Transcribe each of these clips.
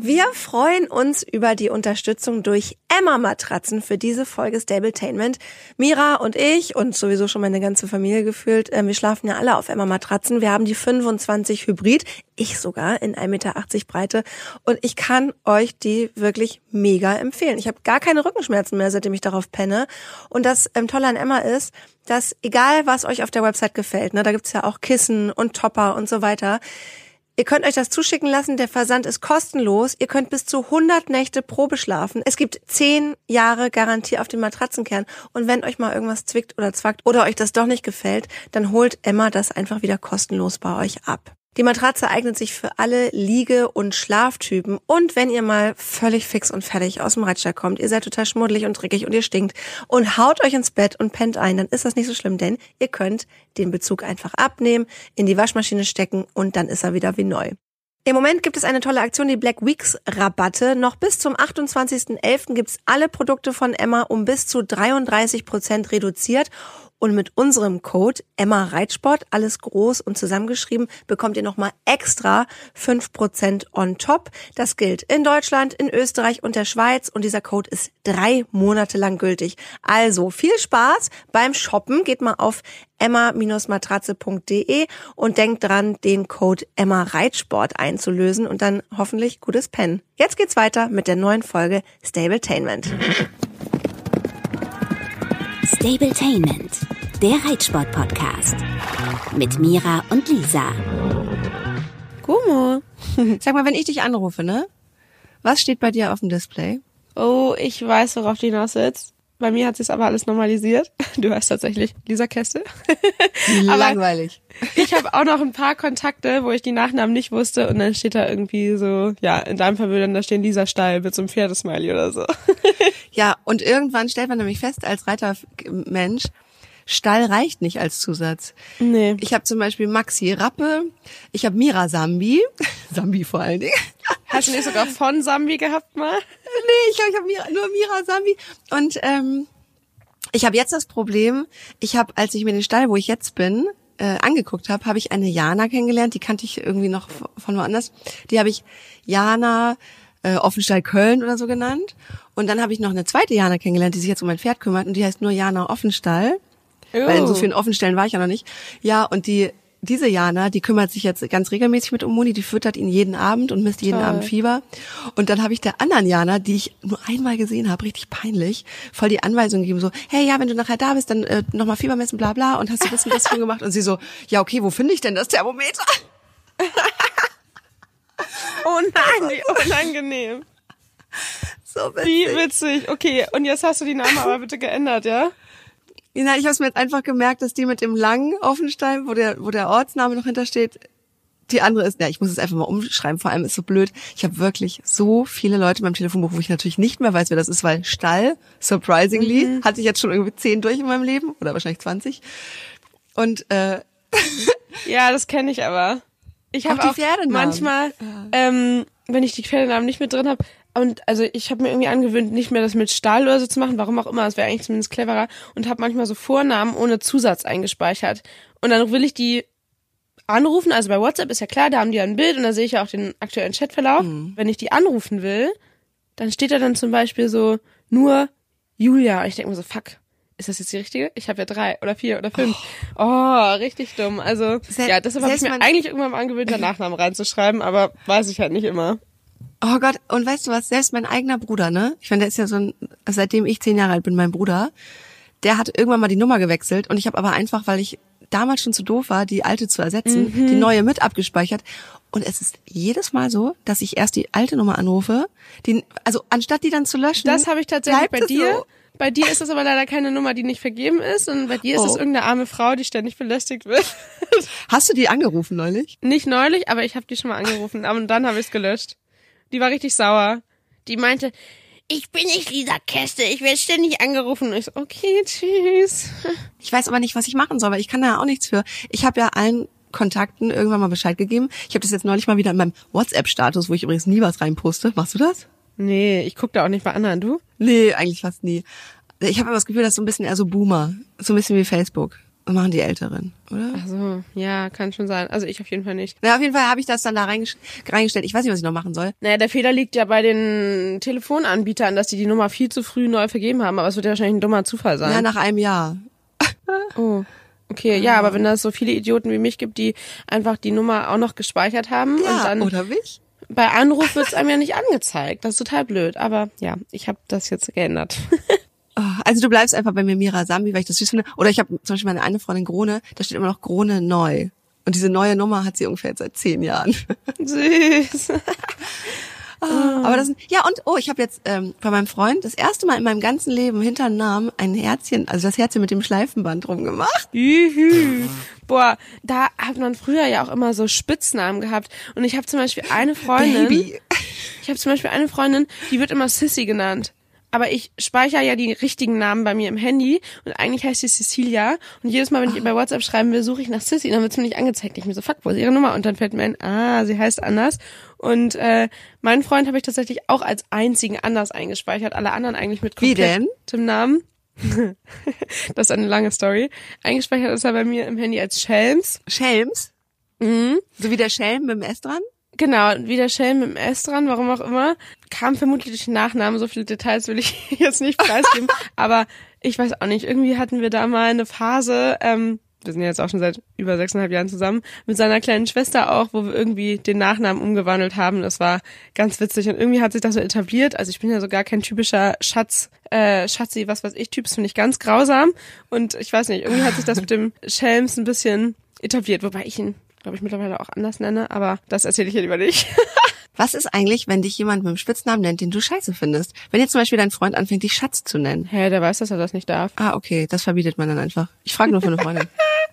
Wir freuen uns über die Unterstützung durch Emma Matratzen für diese Folge Stabletainment. Mira und ich und sowieso schon meine ganze Familie gefühlt, äh, wir schlafen ja alle auf Emma Matratzen. Wir haben die 25 Hybrid, ich sogar in 1,80 Meter Breite und ich kann euch die wirklich mega empfehlen. Ich habe gar keine Rückenschmerzen mehr, seitdem ich darauf penne. Und das ähm, Tolle an Emma ist, dass egal was euch auf der Website gefällt, ne, da gibt's ja auch Kissen und Topper und so weiter, Ihr könnt euch das zuschicken lassen. Der Versand ist kostenlos. Ihr könnt bis zu 100 Nächte Probe schlafen. Es gibt 10 Jahre Garantie auf den Matratzenkern. Und wenn euch mal irgendwas zwickt oder zwackt oder euch das doch nicht gefällt, dann holt Emma das einfach wieder kostenlos bei euch ab. Die Matratze eignet sich für alle Liege- und Schlaftypen. Und wenn ihr mal völlig fix und fertig aus dem Reitstall kommt, ihr seid total schmuddelig und dreckig und ihr stinkt und haut euch ins Bett und pennt ein, dann ist das nicht so schlimm, denn ihr könnt den Bezug einfach abnehmen, in die Waschmaschine stecken und dann ist er wieder wie neu. Im Moment gibt es eine tolle Aktion, die Black Weeks Rabatte. Noch bis zum 28.11. gibt's alle Produkte von Emma um bis zu 33 Prozent reduziert. Und mit unserem Code Emma Reitsport, alles groß und zusammengeschrieben, bekommt ihr nochmal extra 5% on top. Das gilt in Deutschland, in Österreich und der Schweiz und dieser Code ist drei Monate lang gültig. Also viel Spaß beim Shoppen. Geht mal auf emma-matratze.de und denkt dran, den Code Emma Reitsport einzulösen und dann hoffentlich gutes Pen. Jetzt geht's weiter mit der neuen Folge Stabletainment. Stabletainment, der Reitsport-Podcast. Mit Mira und Lisa. Gumo. Sag mal, wenn ich dich anrufe, ne? Was steht bei dir auf dem Display? Oh, ich weiß, worauf du hinaus willst. Bei mir hat sich aber alles normalisiert. Du heißt tatsächlich Lisa Käste. Langweilig. ich habe auch noch ein paar Kontakte, wo ich die Nachnamen nicht wusste und dann steht da irgendwie so, ja, in deinem Fall würde dann da stehen Lisa Steil mit so einem Pferdesmiley oder so. ja, und irgendwann stellt man nämlich fest als Reitermensch, Stall reicht nicht als Zusatz. Nee. Ich habe zum Beispiel Maxi Rappe, ich habe Mira Sambi, Sambi vor allen Dingen. Hast du nicht sogar von Sambi gehabt mal? Nee, ich glaube, ich habe Mira, nur Mira Sambi. Und ähm, ich habe jetzt das Problem, ich habe, als ich mir den Stall, wo ich jetzt bin, äh, angeguckt habe, habe ich eine Jana kennengelernt, die kannte ich irgendwie noch von woanders. Die habe ich Jana äh, Offenstall Köln oder so genannt. Und dann habe ich noch eine zweite Jana kennengelernt, die sich jetzt um mein Pferd kümmert und die heißt nur Jana Offenstall. Oh. Weil in so vielen Offenstellen war ich ja noch nicht. Ja, und die diese Jana, die kümmert sich jetzt ganz regelmäßig mit um Moni, die füttert ihn jeden Abend und misst jeden Toll. Abend Fieber. Und dann habe ich der anderen Jana, die ich nur einmal gesehen habe, richtig peinlich, voll die Anweisung gegeben, so, hey, ja, wenn du nachher da bist, dann äh, nochmal Fieber messen, bla bla, und hast du das und das schon gemacht? Und sie so, ja, okay, wo finde ich denn das Thermometer? oh nein, wie unangenehm. So witzig. Wie witzig. Okay, und jetzt hast du die Namen aber bitte geändert, ja? Ja, ich habe mir jetzt einfach gemerkt, dass die mit dem langen Offenstein, wo der, wo der Ortsname noch hintersteht, die andere ist, ja, ich muss es einfach mal umschreiben, vor allem ist so blöd. Ich habe wirklich so viele Leute in meinem Telefonbuch, wo ich natürlich nicht mehr weiß, wer das ist, weil Stall, surprisingly, mhm. hatte ich jetzt schon irgendwie zehn durch in meinem Leben oder wahrscheinlich zwanzig. Und äh, ja, das kenne ich aber. Ich habe auch, auch manchmal, ähm, wenn ich die Pferdenamen nicht mit drin habe, und also ich habe mir irgendwie angewöhnt, nicht mehr das mit Stahl oder so zu machen, warum auch immer, das wäre eigentlich zumindest cleverer und habe manchmal so Vornamen ohne Zusatz eingespeichert. Und dann will ich die anrufen, also bei WhatsApp ist ja klar, da haben die ja ein Bild und da sehe ich ja auch den aktuellen Chatverlauf. Mhm. Wenn ich die anrufen will, dann steht da dann zum Beispiel so nur Julia. Ich denke mir so, fuck, ist das jetzt die richtige? Ich habe ja drei oder vier oder fünf. Oh, oh richtig dumm. Also Sel ja, deshalb habe ich mir eigentlich irgendwann mal angewöhnt, den Nachnamen reinzuschreiben, aber weiß ich halt nicht immer. Oh Gott, und weißt du was, selbst mein eigener Bruder, ne? Ich meine, der ist ja so ein, seitdem ich zehn Jahre alt bin, mein Bruder, der hat irgendwann mal die Nummer gewechselt und ich habe aber einfach, weil ich damals schon zu doof war, die alte zu ersetzen, mhm. die neue mit abgespeichert. Und es ist jedes Mal so, dass ich erst die alte Nummer anrufe, die, also anstatt die dann zu löschen. Das habe ich tatsächlich bei dir. So. Bei dir ist es aber leider keine Nummer, die nicht vergeben ist, und bei dir ist oh. es irgendeine arme Frau, die ständig belästigt wird. Hast du die angerufen neulich? Nicht neulich, aber ich habe die schon mal angerufen, und dann habe ich es gelöscht. Die war richtig sauer. Die meinte, ich bin nicht Lisa Käste, ich werde ständig angerufen. Und ich so, okay, tschüss. Ich weiß aber nicht, was ich machen soll, weil ich kann da auch nichts für. Ich habe ja allen Kontakten irgendwann mal Bescheid gegeben. Ich habe das jetzt neulich mal wieder in meinem WhatsApp-Status, wo ich übrigens nie was reinposte. Machst du das? Nee, ich guck da auch nicht bei anderen, du? Nee, eigentlich fast nie. Ich habe aber das Gefühl, das ist so ein bisschen eher so Boomer. So ein bisschen wie Facebook. Machen die Älteren, oder? Ach so, ja, kann schon sein. Also ich auf jeden Fall nicht. Na, auf jeden Fall habe ich das dann da reingestellt. Ich weiß nicht, was ich noch machen soll. Naja, der Fehler liegt ja bei den Telefonanbietern, dass die die Nummer viel zu früh neu vergeben haben. Aber es wird ja wahrscheinlich ein dummer Zufall sein. Ja, nach einem Jahr. oh. Okay, ja, aber wenn es so viele Idioten wie mich gibt, die einfach die Nummer auch noch gespeichert haben ja, und dann oder mich? bei Anruf wird's einem ja nicht angezeigt. Das ist total blöd. Aber ja, ich habe das jetzt geändert. Ah, also du bleibst einfach bei mir Mira Sambi, weil ich das süß finde. Oder ich habe zum Beispiel meine eine Freundin Grone, da steht immer noch Grone neu. Und diese neue Nummer hat sie ungefähr seit zehn Jahren. Süß. Ah, aber das sind, ja und oh, ich habe jetzt ähm, bei meinem Freund das erste Mal in meinem ganzen Leben hinter Namen ein Herzchen, also das Herzchen mit dem Schleifenband rumgemacht. Juhu. Boah, da hat man früher ja auch immer so Spitznamen gehabt. Und ich habe zum Beispiel eine Freundin. Baby. Ich habe zum Beispiel eine Freundin, die wird immer Sissy genannt aber ich speichere ja die richtigen Namen bei mir im Handy und eigentlich heißt sie Cecilia und jedes Mal, wenn ich ihr bei WhatsApp schreiben will, suche ich nach Sissy und dann wird mir nicht angezeigt. Ich mir so, fuck, wo ist ihre Nummer? Und dann fällt mir ein, ah, sie heißt anders. Und äh, meinen Freund habe ich tatsächlich auch als einzigen anders eingespeichert, alle anderen eigentlich mit komplettem Namen. das ist eine lange Story. Eingespeichert ist er bei mir im Handy als Schelms. Schelms? Mhm. So wie der Schelm mit dem S dran? Genau, wie der Schelm mit dem S dran, warum auch immer. Kam vermutlich durch den Nachnamen, so viele Details will ich jetzt nicht preisgeben. aber ich weiß auch nicht, irgendwie hatten wir da mal eine Phase, ähm, wir sind jetzt auch schon seit über sechseinhalb Jahren zusammen, mit seiner kleinen Schwester auch, wo wir irgendwie den Nachnamen umgewandelt haben. Das war ganz witzig und irgendwie hat sich das so etabliert. Also ich bin ja so gar kein typischer Schatz, äh, Schatzi, was weiß ich, Typ, das finde ich ganz grausam. Und ich weiß nicht, irgendwie hat sich das mit dem Schelms ein bisschen etabliert, wobei ich ihn glaube ich, mittlerweile auch anders nenne, aber das erzähle ich hier lieber nicht. Was ist eigentlich, wenn dich jemand mit einem Spitznamen nennt, den du scheiße findest? Wenn jetzt zum Beispiel dein Freund anfängt, dich Schatz zu nennen. Hä, der weiß, dass er das nicht darf. Ah, okay, das verbietet man dann einfach. Ich frage nur für eine Freundin.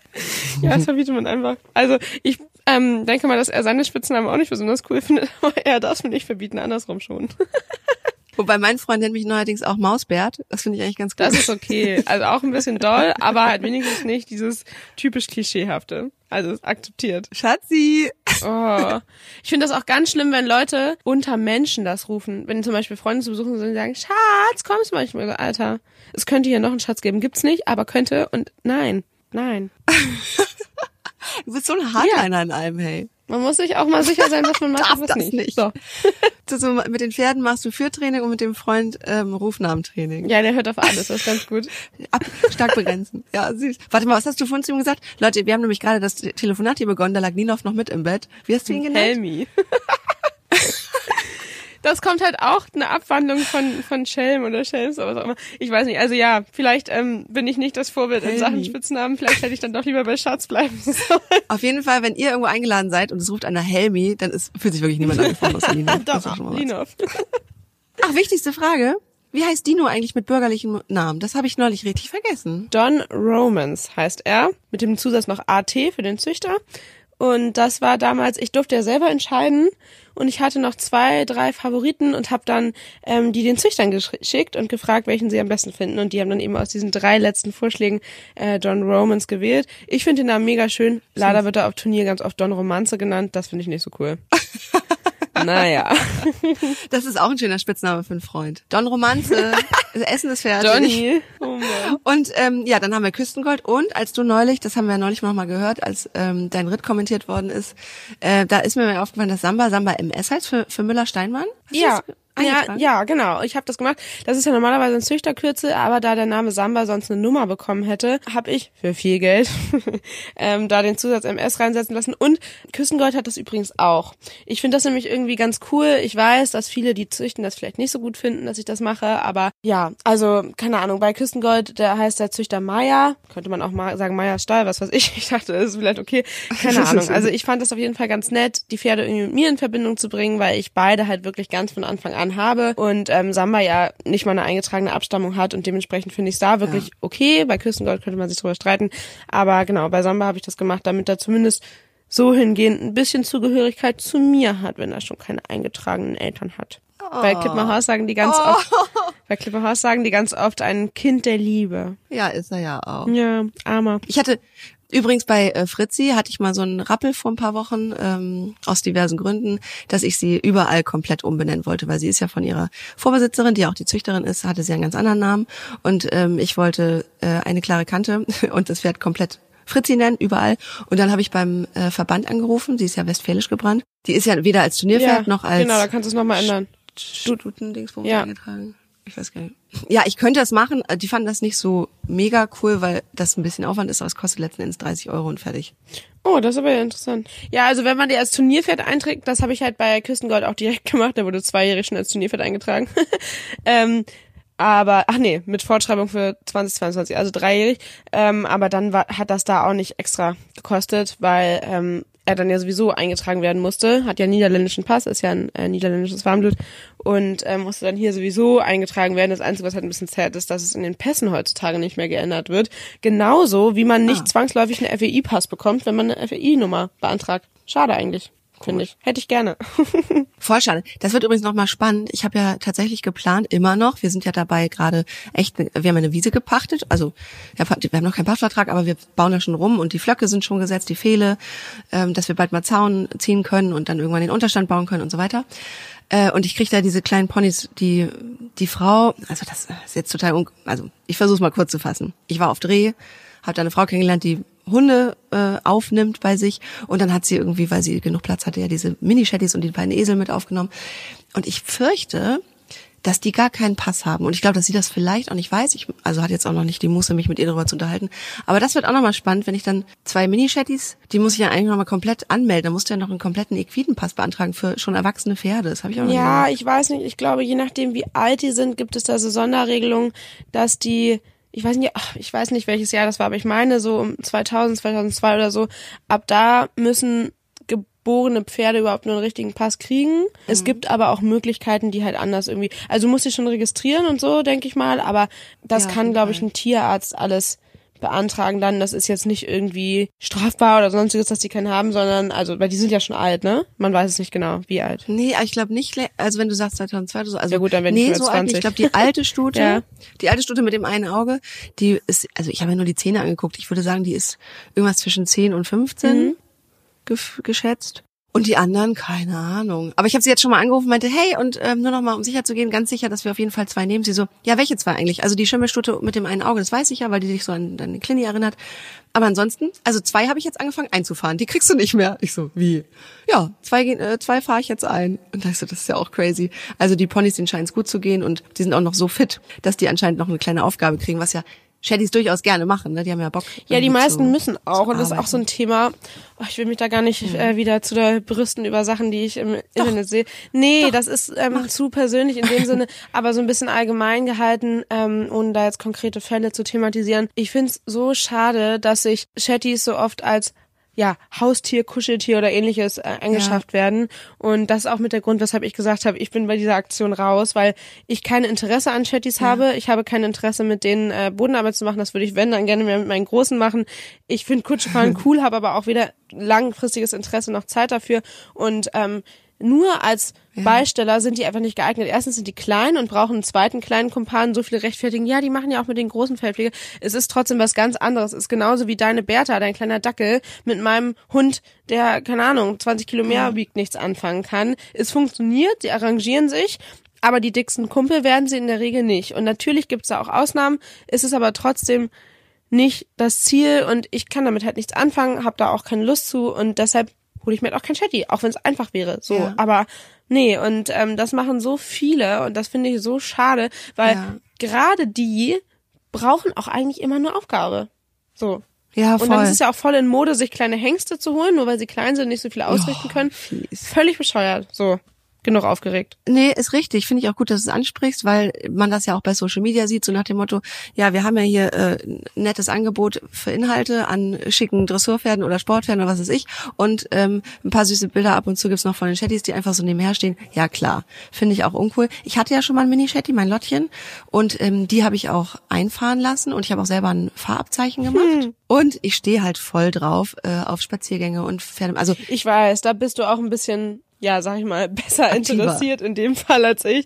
ja, das verbietet man einfach. Also ich ähm, denke mal, dass er seine Spitznamen auch nicht besonders cool findet, aber er darf es mir nicht verbieten, andersrum schon. Wobei mein Freund nennt mich neuerdings auch Mausbert. Das finde ich eigentlich ganz gut. Das ist okay. Also auch ein bisschen doll, aber halt wenigstens nicht dieses typisch Klischeehafte. Also akzeptiert. Schatzi! Oh. Ich finde das auch ganz schlimm, wenn Leute unter Menschen das rufen. Wenn zum Beispiel Freunde zu besuchen sind und sagen, Schatz, kommst du manchmal? Alter, es könnte hier noch einen Schatz geben. Gibt's nicht, aber könnte und nein, nein. du bist so ein Hardliner ja. in allem, hey. Man muss sich auch mal sicher sein, was man macht und was nicht. nicht. So. so. Mit den Pferden machst du Führtraining und mit dem Freund ähm, Rufnamentraining. Ja, der hört auf alles, das ist ganz gut. Ab, stark begrenzen. Ja, süß. Warte mal, was hast du vorhin zu ihm gesagt? Leute, wir haben nämlich gerade das Telefonat hier begonnen, da lag Nilov noch mit im Bett. Wie hast du ihn genannt? Helmi. Das kommt halt auch eine Abwandlung von, von Schelm oder Schelms oder was auch immer. Ich weiß nicht, also ja, vielleicht ähm, bin ich nicht das Vorbild Helmi. in Sachen Spitznamen, vielleicht hätte ich dann doch lieber bei Schatz bleiben sollen. Auf jeden Fall, wenn ihr irgendwo eingeladen seid und es ruft einer Helmi, dann ist, fühlt sich wirklich niemand angefangen außer Linov. doch. Ach, wichtigste Frage. Wie heißt Dino eigentlich mit bürgerlichem Namen? Das habe ich neulich richtig vergessen. Don Romans heißt er, mit dem Zusatz noch AT für den Züchter. Und das war damals, ich durfte ja selber entscheiden und ich hatte noch zwei, drei Favoriten und habe dann ähm, die den Züchtern geschickt und gefragt, welchen sie am besten finden. Und die haben dann eben aus diesen drei letzten Vorschlägen äh, Don Romans gewählt. Ich finde den Namen mega schön. Leider wird er auf Turnier ganz oft Don Romanze genannt. Das finde ich nicht so cool. Naja. Das ist auch ein schöner Spitzname für einen Freund. Don Romanze. Essen ist fertig. Johnny. Oh. Und ähm, ja, dann haben wir Küstengold. Und als du neulich, das haben wir ja neulich noch mal gehört, als ähm, dein Ritt kommentiert worden ist, äh, da ist mir aufgefallen, dass Samba Samba MS heißt für, für Müller-Steinmann. Ja. Ja, ja, genau. Ich habe das gemacht. Das ist ja normalerweise ein Züchterkürzel, aber da der Name Samba sonst eine Nummer bekommen hätte, habe ich für viel Geld ähm, da den Zusatz MS reinsetzen lassen. Und Küstengold hat das übrigens auch. Ich finde das nämlich irgendwie ganz cool. Ich weiß, dass viele, die züchten, das vielleicht nicht so gut finden, dass ich das mache. Aber ja, also keine Ahnung. Bei Küstengold, der heißt der Züchter Maya. Könnte man auch mal sagen Maya Stahl, was weiß ich. Ich dachte, das ist vielleicht okay. Keine Ahnung. Also ich fand das auf jeden Fall ganz nett, die Pferde irgendwie mit mir in Verbindung zu bringen, weil ich beide halt wirklich ganz von Anfang an an habe und ähm, Samba ja nicht mal eine eingetragene Abstammung hat und dementsprechend finde ich es da wirklich ja. okay. Bei Küstengold könnte man sich drüber streiten, aber genau, bei Samba habe ich das gemacht, damit er zumindest so hingehend ein bisschen Zugehörigkeit zu mir hat, wenn er schon keine eingetragenen Eltern hat. Oh. Bei Klippenhaus sagen die ganz oh. oft, bei Klippenhaus sagen die ganz oft ein Kind der Liebe. Ja, ist er ja auch. Ja, armer. Ich hatte Übrigens bei äh, Fritzi hatte ich mal so einen Rappel vor ein paar Wochen ähm, aus diversen Gründen, dass ich sie überall komplett umbenennen wollte, weil sie ist ja von ihrer Vorbesitzerin, die auch die Züchterin ist, hatte sie einen ganz anderen Namen und ähm, ich wollte äh, eine klare Kante und das Pferd komplett Fritzi nennen, überall. Und dann habe ich beim äh, Verband angerufen, sie ist ja westfälisch gebrannt. Die ist ja weder als Turnierpferd ja, noch als Genau, da kannst du es nochmal ändern. Stuten-Dingsbums ja. eingetragen ich weiß gar nicht. Ja, ich könnte das machen. Die fanden das nicht so mega cool, weil das ein bisschen Aufwand ist, aber es kostet letzten Endes 30 Euro und fertig. Oh, das ist aber ja interessant. Ja, also wenn man die als Turnierpferd einträgt, das habe ich halt bei Küstengold auch direkt gemacht, da wurde zweijährig schon als Turnierpferd eingetragen. ähm, aber, ach nee, mit Fortschreibung für 2022, also dreijährig. Ähm, aber dann war, hat das da auch nicht extra gekostet, weil ähm, er dann ja sowieso eingetragen werden musste, hat ja einen niederländischen Pass, ist ja ein äh, niederländisches Warmblut und äh, musste dann hier sowieso eingetragen werden. Das Einzige, was halt ein bisschen zählt, ist, dass es in den Pässen heutzutage nicht mehr geändert wird. Genauso wie man nicht ah. zwangsläufig einen FEI-Pass bekommt, wenn man eine FEI-Nummer beantragt. Schade eigentlich finde ich. Hätte ich gerne. Voll schade. Das wird übrigens nochmal spannend. Ich habe ja tatsächlich geplant, immer noch, wir sind ja dabei gerade echt, wir haben eine Wiese gepachtet, also wir haben noch keinen Pachtvertrag, aber wir bauen ja schon rum und die Flöcke sind schon gesetzt, die Fehle, ähm, dass wir bald mal Zaun ziehen können und dann irgendwann den Unterstand bauen können und so weiter. Äh, und ich kriege da diese kleinen Ponys, die die Frau, also das ist jetzt total, un also ich versuche es mal kurz zu fassen. Ich war auf Dreh, habe da eine Frau kennengelernt, die Hunde äh, aufnimmt bei sich und dann hat sie irgendwie, weil sie genug Platz hatte, ja diese Mini-Shetties und die beiden Esel mit aufgenommen. Und ich fürchte, dass die gar keinen Pass haben. Und ich glaube, dass sie das vielleicht auch nicht weiß. Ich, also hat jetzt auch noch nicht die Muße, mich mit ihr darüber zu unterhalten. Aber das wird auch nochmal spannend, wenn ich dann zwei Mini-Shetties, die muss ich ja eigentlich nochmal komplett anmelden. Da musst du ja noch einen kompletten Equidenpass beantragen für schon erwachsene Pferde. Das habe ich auch noch Ja, ich weiß nicht. Ich glaube, je nachdem, wie alt die sind, gibt es da so Sonderregelungen, dass die ich weiß nicht, ach, ich weiß nicht, welches Jahr das war, aber ich meine so um 2000, 2002 oder so, ab da müssen geborene Pferde überhaupt nur einen richtigen Pass kriegen. Mhm. Es gibt aber auch Möglichkeiten, die halt anders irgendwie, also muss ich schon registrieren und so, denke ich mal, aber das ja, kann, glaube ich, ein Tierarzt alles beantragen dann, das ist jetzt nicht irgendwie strafbar oder sonstiges, dass die keinen haben, sondern, also, weil die sind ja schon alt, ne? Man weiß es nicht genau, wie alt. Nee, ich glaube nicht, also wenn du sagst 2002 oder so, also, ja gut, dann wenn nee, ich so 20. ich glaube, die alte Stute, ja. die alte Stute mit dem einen Auge, die ist, also ich habe mir nur die Zähne angeguckt, ich würde sagen, die ist irgendwas zwischen 10 und 15 mhm. geschätzt. Und die anderen, keine Ahnung. Aber ich habe sie jetzt schon mal angerufen meinte, hey, und ähm, nur noch mal, um sicher zu gehen, ganz sicher, dass wir auf jeden Fall zwei nehmen. Sie so, ja, welche zwei eigentlich? Also die Schimmelstute mit dem einen Auge, das weiß ich ja, weil die sich so an deine Klini erinnert. Aber ansonsten, also zwei habe ich jetzt angefangen einzufahren. Die kriegst du nicht mehr. Ich so, wie? Ja, zwei, äh, zwei fahre ich jetzt ein. Und da ich so, das ist ja auch crazy. Also die Ponys, denen scheint es gut zu gehen und die sind auch noch so fit, dass die anscheinend noch eine kleine Aufgabe kriegen, was ja Shaddys durchaus gerne machen, ne? Die haben ja Bock. Ja, die meisten zu, müssen auch. Und das ist auch so ein Thema. Oh, ich will mich da gar nicht mhm. äh, wieder zu der brüsten über Sachen, die ich im Doch. Internet sehe. Nee, Doch. das ist ähm, zu persönlich in dem Sinne, aber so ein bisschen allgemein gehalten, ähm, ohne da jetzt konkrete Fälle zu thematisieren. Ich find's so schade, dass sich Shetties so oft als ja, Haustier, Kuscheltier oder ähnliches äh, angeschafft ja. werden. Und das ist auch mit der Grund, weshalb ich gesagt habe, ich bin bei dieser Aktion raus, weil ich kein Interesse an Chatties ja. habe. Ich habe kein Interesse, mit denen äh, Bodenarbeit zu machen. Das würde ich, wenn, dann gerne mehr mit meinen Großen machen. Ich finde Kutschefahren cool, habe aber auch weder langfristiges Interesse noch Zeit dafür. Und ähm, nur als ja. Beisteller sind die einfach nicht geeignet. Erstens sind die klein und brauchen einen zweiten kleinen Kumpan. So viele rechtfertigen. Ja, die machen ja auch mit den großen Feldpflege. Es ist trotzdem was ganz anderes. Es ist genauso wie deine Bertha, dein kleiner Dackel, mit meinem Hund, der, keine Ahnung, 20 Kilo mehr ja. wiegt, nichts anfangen kann. Es funktioniert, sie arrangieren sich. Aber die dicksten Kumpel werden sie in der Regel nicht. Und natürlich gibt's da auch Ausnahmen. Es ist aber trotzdem nicht das Ziel und ich kann damit halt nichts anfangen, habe da auch keine Lust zu und deshalb hole ich mir halt auch kein Chatty, auch wenn es einfach wäre. So, ja. aber nee, und ähm, das machen so viele und das finde ich so schade, weil ja. gerade die brauchen auch eigentlich immer nur Aufgabe. So. Ja, voll. Und dann ist es ja auch voll in Mode, sich kleine Hengste zu holen, nur weil sie klein sind und nicht so viel ausrichten oh, können. Fies. Völlig bescheuert. So genug aufgeregt. Nee, ist richtig. Finde ich auch gut, dass du es ansprichst, weil man das ja auch bei Social Media sieht, so nach dem Motto, ja, wir haben ja hier äh, nettes Angebot für Inhalte an schicken Dressurpferden oder Sportpferden oder was weiß ich. Und ähm, ein paar süße Bilder ab und zu gibt's noch von den Chatties, die einfach so nebenher stehen. Ja, klar. Finde ich auch uncool. Ich hatte ja schon mal ein Mini-Chatty, mein Lottchen. Und ähm, die habe ich auch einfahren lassen und ich habe auch selber ein Fahrabzeichen gemacht. Hm. Und ich stehe halt voll drauf äh, auf Spaziergänge und Pferde. Also ich weiß, da bist du auch ein bisschen ja, sag ich mal, besser Aktiver. interessiert in dem Fall als ich.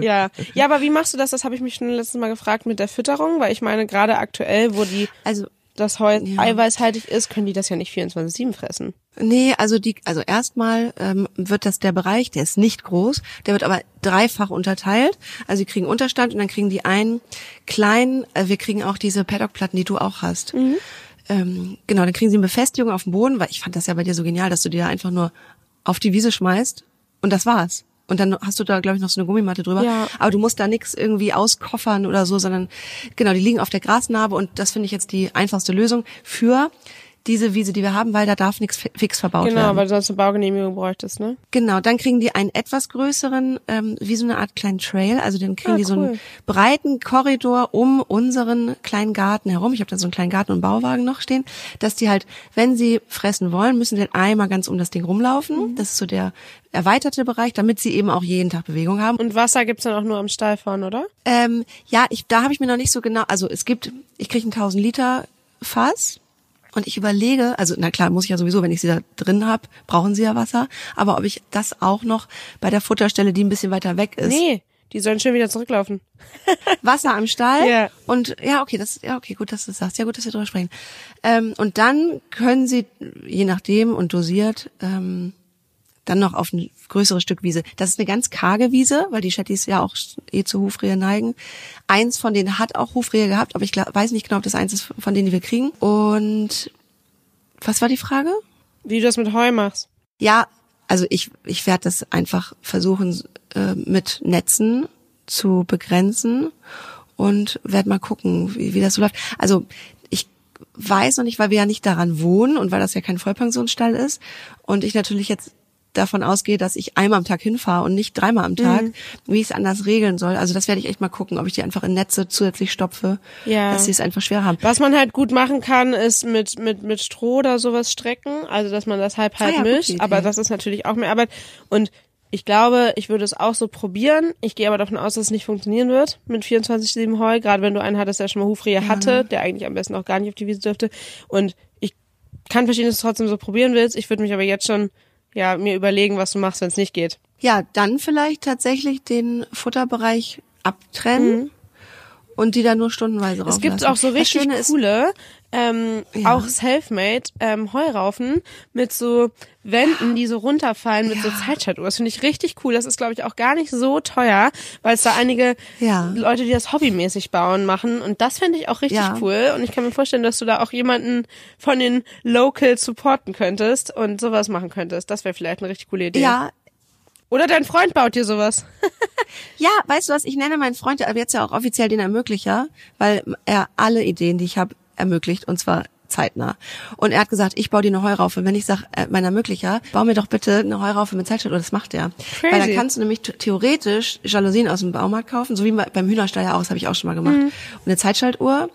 Ja. Ja, aber wie machst du das? Das habe ich mich schon letztes Mal gefragt mit der Fütterung, weil ich meine, gerade aktuell, wo die also das Heu ja. eiweißhaltig ist, können die das ja nicht 24-7 fressen. Nee, also die, also erstmal ähm, wird das der Bereich, der ist nicht groß, der wird aber dreifach unterteilt. Also sie kriegen Unterstand und dann kriegen die einen kleinen, äh, wir kriegen auch diese Paddock-Platten, die du auch hast. Mhm. Ähm, genau, dann kriegen sie eine Befestigung auf dem Boden, weil ich fand das ja bei dir so genial, dass du dir einfach nur auf die Wiese schmeißt und das war's. Und dann hast du da, glaube ich, noch so eine Gummimatte drüber. Ja. Aber du musst da nichts irgendwie auskoffern oder so, sondern genau, die liegen auf der Grasnarbe und das finde ich jetzt die einfachste Lösung für diese Wiese, die wir haben, weil da darf nichts fix verbaut genau, werden. Genau, weil du sonst eine Baugenehmigung bräuchtest, ne? Genau, dann kriegen die einen etwas größeren, ähm, wie so eine Art kleinen Trail, also dann kriegen ah, die so einen breiten Korridor um unseren kleinen Garten herum. Ich habe da so einen kleinen Garten und Bauwagen noch stehen, dass die halt, wenn sie fressen wollen, müssen sie einmal ganz um das Ding rumlaufen. Mhm. Das ist so der erweiterte Bereich, damit sie eben auch jeden Tag Bewegung haben. Und Wasser gibt's dann auch nur am Stall vorne, oder? Ähm, ja, ich, da habe ich mir noch nicht so genau, also es gibt, ich kriege ein 1000 Liter Fass und ich überlege, also na klar, muss ich ja sowieso, wenn ich sie da drin habe, brauchen sie ja Wasser. Aber ob ich das auch noch bei der Futterstelle, die ein bisschen weiter weg ist. Nee, die sollen schön wieder zurücklaufen. Wasser am Stall. Ja. Und ja, okay, das ja okay, gut, dass du das sagst. Ja, gut, dass wir drüber sprechen. Ähm, und dann können sie, je nachdem und dosiert, ähm, dann noch auf ein größeres Stück Wiese. Das ist eine ganz karge Wiese, weil die Chattis ja auch eh zu Hufrehe neigen. Eins von denen hat auch Hufrehe gehabt, aber ich weiß nicht genau, ob das eins ist von denen, die wir kriegen. Und was war die Frage? Wie du das mit Heu machst. Ja, also ich, ich werde das einfach versuchen, äh, mit Netzen zu begrenzen und werde mal gucken, wie, wie das so läuft. Also ich weiß noch nicht, weil wir ja nicht daran wohnen und weil das ja kein Vollpensionsstall ist und ich natürlich jetzt davon ausgehe, dass ich einmal am Tag hinfahre und nicht dreimal am Tag, mhm. wie ich es anders regeln soll. Also das werde ich echt mal gucken, ob ich die einfach in Netze zusätzlich stopfe, ja. dass sie es einfach schwer haben. Was man halt gut machen kann, ist mit mit mit Stroh oder sowas strecken, also dass man das halb halb ah, ja, mischt. Aber das ist natürlich auch mehr Arbeit und ich glaube, ich würde es auch so probieren. Ich gehe aber davon aus, dass es nicht funktionieren wird mit 24-7 Heu, gerade wenn du einen hattest, der schon mal Hufrehe ja. hatte, der eigentlich am besten auch gar nicht auf die Wiese dürfte. Und ich kann verstehen, dass du trotzdem so probieren willst. Ich würde mich aber jetzt schon ja, mir überlegen, was du machst, wenn es nicht geht. Ja, dann vielleicht tatsächlich den Futterbereich abtrennen. Mhm und die dann nur stundenweise rauslassen. Es gibt auch so richtig coole, ähm, ja. auch Selfmade ähm, Heuraufen mit so Wänden, die so runterfallen mit ja. so Zeitschaltuhr. Das finde ich richtig cool. Das ist, glaube ich, auch gar nicht so teuer, weil es da einige ja. Leute, die das hobbymäßig bauen, machen. Und das fände ich auch richtig cool. Und ich kann mir vorstellen, dass du da auch jemanden von den Locals supporten könntest und sowas machen könntest. Das wäre vielleicht eine richtig coole Idee. Ja, oder dein Freund baut dir sowas. ja, weißt du was, ich nenne meinen Freund aber jetzt ja auch offiziell den Ermöglicher, weil er alle Ideen, die ich habe, ermöglicht und zwar zeitnah. Und er hat gesagt, ich baue dir eine Heuraufe. Wenn ich sage, äh, mein Ermöglicher, bau mir doch bitte eine Heuraufe mit Zeitschrift. Und das macht er. Crazy. Weil da kannst du nämlich theoretisch Jalousien aus dem Baumarkt kaufen, so wie beim Hühnerstall ja auch, das habe ich auch schon mal gemacht. Mhm. Und eine Zeitschaltuhr.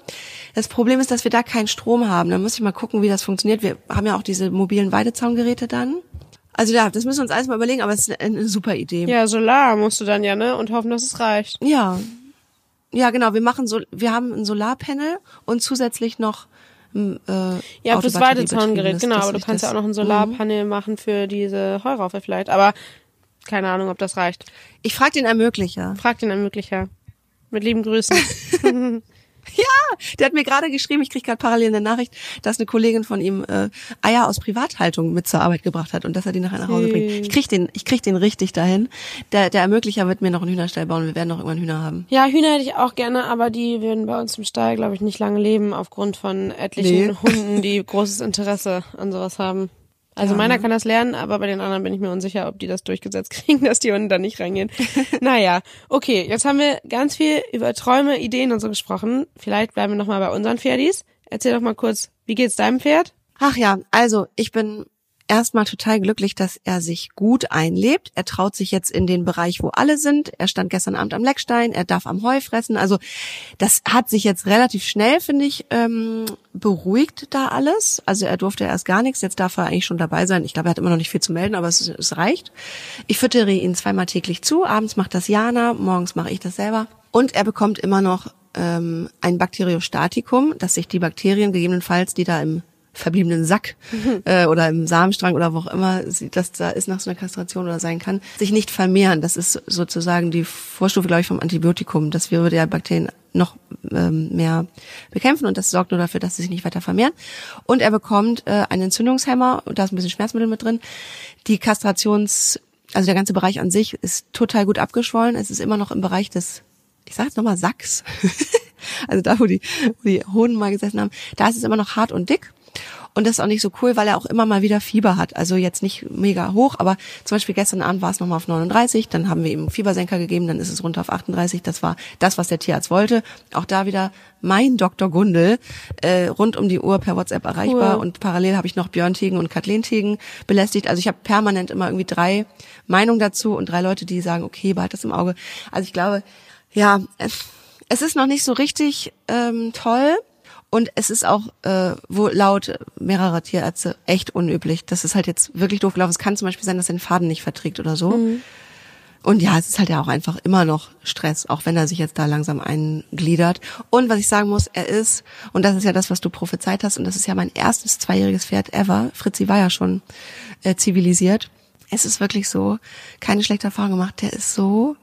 Das Problem ist, dass wir da keinen Strom haben. Da muss ich mal gucken, wie das funktioniert. Wir haben ja auch diese mobilen Weidezaungeräte dann. Also ja, das müssen wir uns alles mal überlegen, aber es ist eine, eine super Idee. Ja, Solar musst du dann ja, ne? Und hoffen, dass es reicht. Ja. Ja, genau. Wir machen so, wir haben ein Solarpanel und zusätzlich noch äh, ja, fürs Weidezaungerät, genau, aber du kannst ja auch noch ein Solarpanel mhm. machen für diese Heuraufe vielleicht, aber keine Ahnung, ob das reicht. Ich frag den Ermöglicher. Frag den Ermöglicher. Mit lieben Grüßen. Ja, der hat mir gerade geschrieben, ich kriege gerade parallel eine Nachricht, dass eine Kollegin von ihm äh, Eier aus Privathaltung mit zur Arbeit gebracht hat und dass er die nachher nach Hause bringt. Ich krieg den, ich krieg den richtig dahin. Der, der Ermöglicher wird mir noch einen Hühnerstall bauen. Wir werden noch irgendwann Hühner haben. Ja, Hühner hätte ich auch gerne, aber die würden bei uns im Stall, glaube ich, nicht lange leben aufgrund von etlichen nee. Hunden, die großes Interesse an sowas haben. Also ja, meiner ne? kann das lernen, aber bei den anderen bin ich mir unsicher, ob die das durchgesetzt kriegen, dass die Hunde da nicht reingehen. naja, okay, jetzt haben wir ganz viel über Träume, Ideen und so gesprochen. Vielleicht bleiben wir nochmal bei unseren Pferdis. Erzähl doch mal kurz, wie geht's deinem Pferd? Ach ja, also ich bin erstmal total glücklich, dass er sich gut einlebt. Er traut sich jetzt in den Bereich, wo alle sind. Er stand gestern Abend am Leckstein, er darf am Heu fressen. Also das hat sich jetzt relativ schnell, finde ich, ähm, beruhigt da alles. Also er durfte erst gar nichts, jetzt darf er eigentlich schon dabei sein. Ich glaube, er hat immer noch nicht viel zu melden, aber es, es reicht. Ich füttere ihn zweimal täglich zu. Abends macht das Jana, morgens mache ich das selber. Und er bekommt immer noch ähm, ein Bakteriostatikum, dass sich die Bakterien gegebenenfalls, die da im verbliebenen Sack äh, oder im Samenstrang oder wo auch immer das da ist nach so einer Kastration oder sein kann, sich nicht vermehren. Das ist sozusagen die Vorstufe, glaube ich, vom Antibiotikum. Das würde ja Bakterien noch ähm, mehr bekämpfen und das sorgt nur dafür, dass sie sich nicht weiter vermehren. Und er bekommt äh, einen Entzündungshemmer und da ist ein bisschen Schmerzmittel mit drin. Die Kastrations, also der ganze Bereich an sich ist total gut abgeschwollen. Es ist immer noch im Bereich des, ich sage jetzt nochmal Sacks, also da, wo die, wo die Hoden mal gesessen haben, da ist es immer noch hart und dick. Und das ist auch nicht so cool, weil er auch immer mal wieder Fieber hat. Also jetzt nicht mega hoch, aber zum Beispiel gestern Abend war es nochmal auf 39, dann haben wir ihm Fiebersenker gegeben, dann ist es runter auf 38. Das war das, was der Tierarzt wollte. Auch da wieder mein Dr. Gundel äh, rund um die Uhr per WhatsApp erreichbar. Cool. Und parallel habe ich noch Björn Tegen und Kathleen Tegen belästigt. Also ich habe permanent immer irgendwie drei Meinungen dazu und drei Leute, die sagen, okay, behalt das im Auge. Also ich glaube, ja, es, es ist noch nicht so richtig ähm, toll. Und es ist auch äh, wo laut mehrerer Tierärzte echt unüblich. Das ist halt jetzt wirklich doof gelaufen. Es kann zum Beispiel sein, dass er den Faden nicht verträgt oder so. Mhm. Und ja, es ist halt ja auch einfach immer noch Stress, auch wenn er sich jetzt da langsam eingliedert. Und was ich sagen muss, er ist, und das ist ja das, was du prophezeit hast, und das ist ja mein erstes zweijähriges Pferd ever. Fritzi war ja schon äh, zivilisiert. Es ist wirklich so, keine schlechte Erfahrung gemacht. Der ist so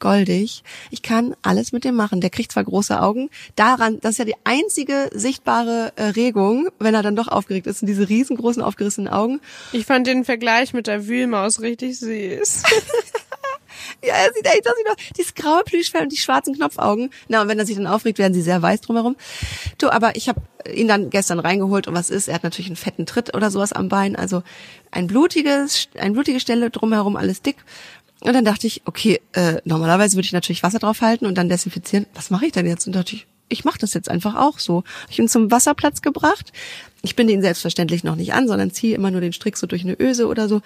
goldig. Ich kann alles mit dem machen. Der kriegt zwar große Augen. Daran, das ist ja die einzige sichtbare äh, Regung, wenn er dann doch aufgeregt ist, sind diese riesengroßen aufgerissenen Augen. Ich fand den Vergleich mit der Wühlmaus richtig süß. ja, er sieht echt aus wie noch dieses graue Plüschfell und die schwarzen Knopfaugen. Na, und wenn er sich dann aufregt, werden sie sehr weiß drumherum. Du, aber ich habe ihn dann gestern reingeholt und was ist? Er hat natürlich einen fetten Tritt oder sowas am Bein, also ein blutiges, ein blutige Stelle drumherum, alles dick. Und dann dachte ich, okay, äh, normalerweise würde ich natürlich Wasser drauf halten und dann desinfizieren. Was mache ich denn jetzt? Und dachte ich, ich mache das jetzt einfach auch so. Ich bin zum Wasserplatz gebracht. Ich binde ihn selbstverständlich noch nicht an, sondern ziehe immer nur den Strick so durch eine Öse oder so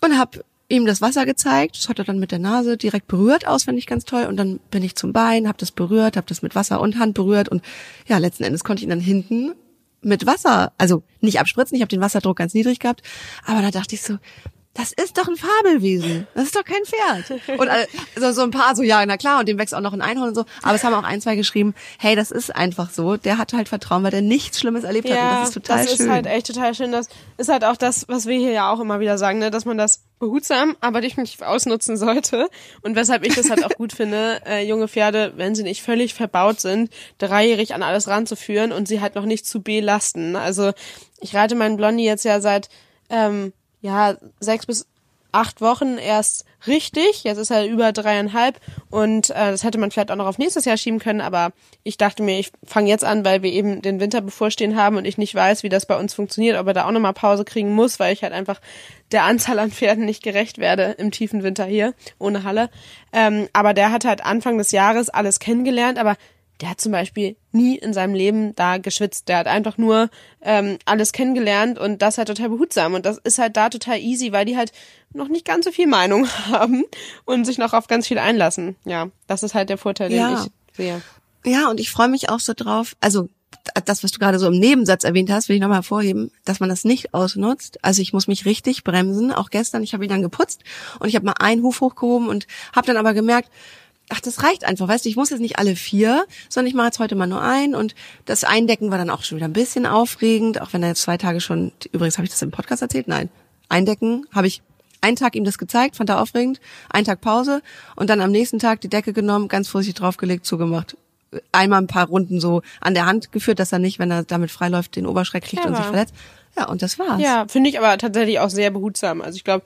und habe ihm das Wasser gezeigt. Das hat er dann mit der Nase direkt berührt, auswendig ganz toll. Und dann bin ich zum Bein, habe das berührt, habe das mit Wasser und Hand berührt und ja, letzten Endes konnte ich ihn dann hinten mit Wasser, also nicht abspritzen, ich habe den Wasserdruck ganz niedrig gehabt, aber da dachte ich so, das ist doch ein Fabelwesen. Das ist doch kein Pferd. Und also so ein paar so, ja, na klar, und dem wächst auch noch ein Einhorn und so. Aber es haben auch ein, zwei geschrieben, hey, das ist einfach so. Der hat halt Vertrauen, weil der nichts Schlimmes erlebt ja, hat. Und das ist total das schön. Das ist halt echt total schön. Das ist halt auch das, was wir hier ja auch immer wieder sagen, ne? dass man das behutsam, aber definitiv ausnutzen sollte. Und weshalb ich das halt auch gut finde, äh, junge Pferde, wenn sie nicht völlig verbaut sind, dreijährig an alles ranzuführen und sie halt noch nicht zu belasten. Also ich reite meinen Blondie jetzt ja seit ähm, ja, sechs bis acht Wochen erst richtig. Jetzt ist er über dreieinhalb und äh, das hätte man vielleicht auch noch auf nächstes Jahr schieben können, aber ich dachte mir, ich fange jetzt an, weil wir eben den Winter bevorstehen haben und ich nicht weiß, wie das bei uns funktioniert, ob er da auch nochmal Pause kriegen muss, weil ich halt einfach der Anzahl an Pferden nicht gerecht werde im tiefen Winter hier, ohne Halle. Ähm, aber der hat halt Anfang des Jahres alles kennengelernt, aber der hat zum Beispiel nie in seinem Leben da geschwitzt. Der hat einfach nur ähm, alles kennengelernt und das halt total behutsam. Und das ist halt da total easy, weil die halt noch nicht ganz so viel Meinung haben und sich noch auf ganz viel einlassen. Ja, das ist halt der Vorteil, ja. den ich sehe. Ja, und ich freue mich auch so drauf. Also das, was du gerade so im Nebensatz erwähnt hast, will ich nochmal hervorheben, dass man das nicht ausnutzt. Also ich muss mich richtig bremsen. Auch gestern, ich habe ihn dann geputzt und ich habe mal einen Huf hochgehoben und habe dann aber gemerkt, ach, das reicht einfach, weißt du, ich muss jetzt nicht alle vier, sondern ich mache jetzt heute mal nur ein und das Eindecken war dann auch schon wieder ein bisschen aufregend, auch wenn er jetzt zwei Tage schon, übrigens habe ich das im Podcast erzählt, nein, Eindecken habe ich einen Tag ihm das gezeigt, fand er aufregend, einen Tag Pause und dann am nächsten Tag die Decke genommen, ganz vorsichtig draufgelegt, zugemacht. Einmal ein paar Runden so an der Hand geführt, dass er nicht, wenn er damit freiläuft, den Oberschreck kriegt Clever. und sich verletzt. Ja, und das war's. Ja, finde ich aber tatsächlich auch sehr behutsam. Also ich glaube,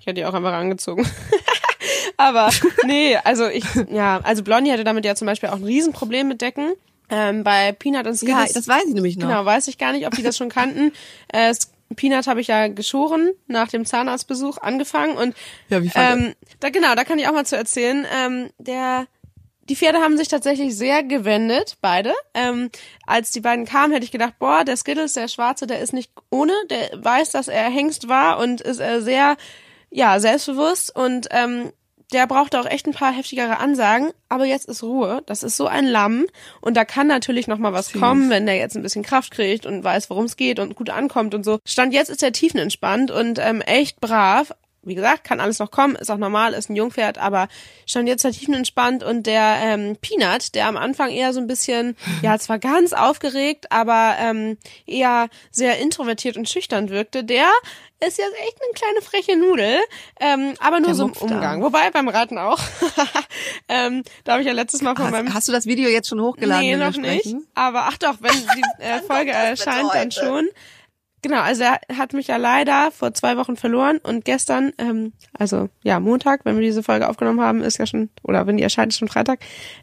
ich hätte die auch einfach angezogen. Aber nee, also ich, ja, also Blondie hatte damit ja zum Beispiel auch ein Riesenproblem mit Decken. Ähm, bei Peanut und Skittles. Ja, das weiß ich nämlich noch. Genau, weiß ich gar nicht, ob die das schon kannten. Äh, Peanut habe ich ja geschoren nach dem Zahnarztbesuch angefangen und ja, wie ähm, da genau, da kann ich auch mal zu erzählen. Ähm, der die Pferde haben sich tatsächlich sehr gewendet, beide. Ähm, als die beiden kamen, hätte ich gedacht, boah, der Skittles, der Schwarze, der ist nicht ohne, der weiß, dass er Hengst war und ist äh, sehr, ja, selbstbewusst und ähm, der brauchte auch echt ein paar heftigere Ansagen, aber jetzt ist Ruhe. Das ist so ein Lamm und da kann natürlich noch mal was Süß. kommen, wenn der jetzt ein bisschen Kraft kriegt und weiß, worum es geht und gut ankommt und so. Stand jetzt ist er tiefenentspannt und ähm, echt brav. Wie gesagt, kann alles noch kommen, ist auch normal, ist ein Jungpferd, aber schon jetzt halt tiefenentspannt und der ähm, Peanut, der am Anfang eher so ein bisschen, ja, zwar ganz aufgeregt, aber ähm, eher sehr introvertiert und schüchtern wirkte, der ist jetzt echt eine kleine freche Nudel, ähm, aber nur der so im Umgang. Da. Wobei beim Raten auch. ähm, da habe ich ja letztes Mal von hast, meinem... Hast du das Video jetzt schon hochgeladen? Nee, noch nicht. Aber ach doch, wenn die äh, Folge erscheint, dann schon. Genau, also er hat mich ja leider vor zwei Wochen verloren und gestern, ähm, also ja, Montag, wenn wir diese Folge aufgenommen haben, ist ja schon, oder wenn die erscheint, ist schon Freitag,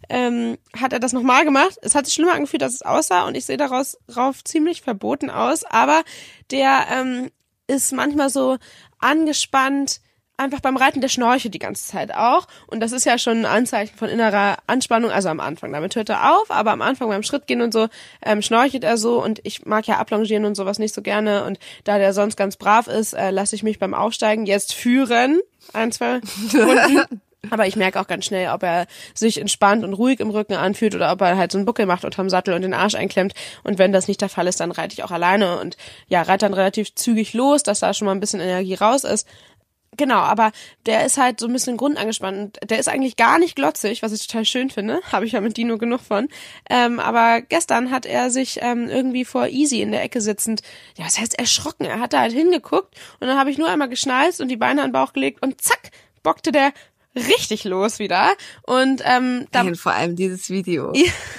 ähm, hat er das nochmal gemacht. Es hat sich schlimmer angefühlt, als es aussah und ich sehe daraus rauf ziemlich verboten aus, aber der ähm, ist manchmal so angespannt, einfach beim Reiten der Schnorche die ganze Zeit auch. Und das ist ja schon ein Anzeichen von innerer Anspannung, also am Anfang. Damit hört er auf, aber am Anfang beim Schrittgehen und so ähm, schnorchelt er so und ich mag ja ablongieren und sowas nicht so gerne. Und da der sonst ganz brav ist, äh, lasse ich mich beim Aufsteigen jetzt führen. Ein, zwei Runden. Aber ich merke auch ganz schnell, ob er sich entspannt und ruhig im Rücken anfühlt oder ob er halt so einen Buckel macht unterm Sattel und den Arsch einklemmt. Und wenn das nicht der Fall ist, dann reite ich auch alleine und ja, reite dann relativ zügig los, dass da schon mal ein bisschen Energie raus ist. Genau, aber der ist halt so ein bisschen grundangespannt. Der ist eigentlich gar nicht glotzig, was ich total schön finde. Habe ich ja mit Dino genug von. Ähm, aber gestern hat er sich ähm, irgendwie vor Easy in der Ecke sitzend, ja, was heißt erschrocken. Er hat da halt hingeguckt und dann habe ich nur einmal geschnalzt und die Beine an den Bauch gelegt und zack, bockte der richtig los wieder. Und ähm, da Nein, vor allem dieses Video.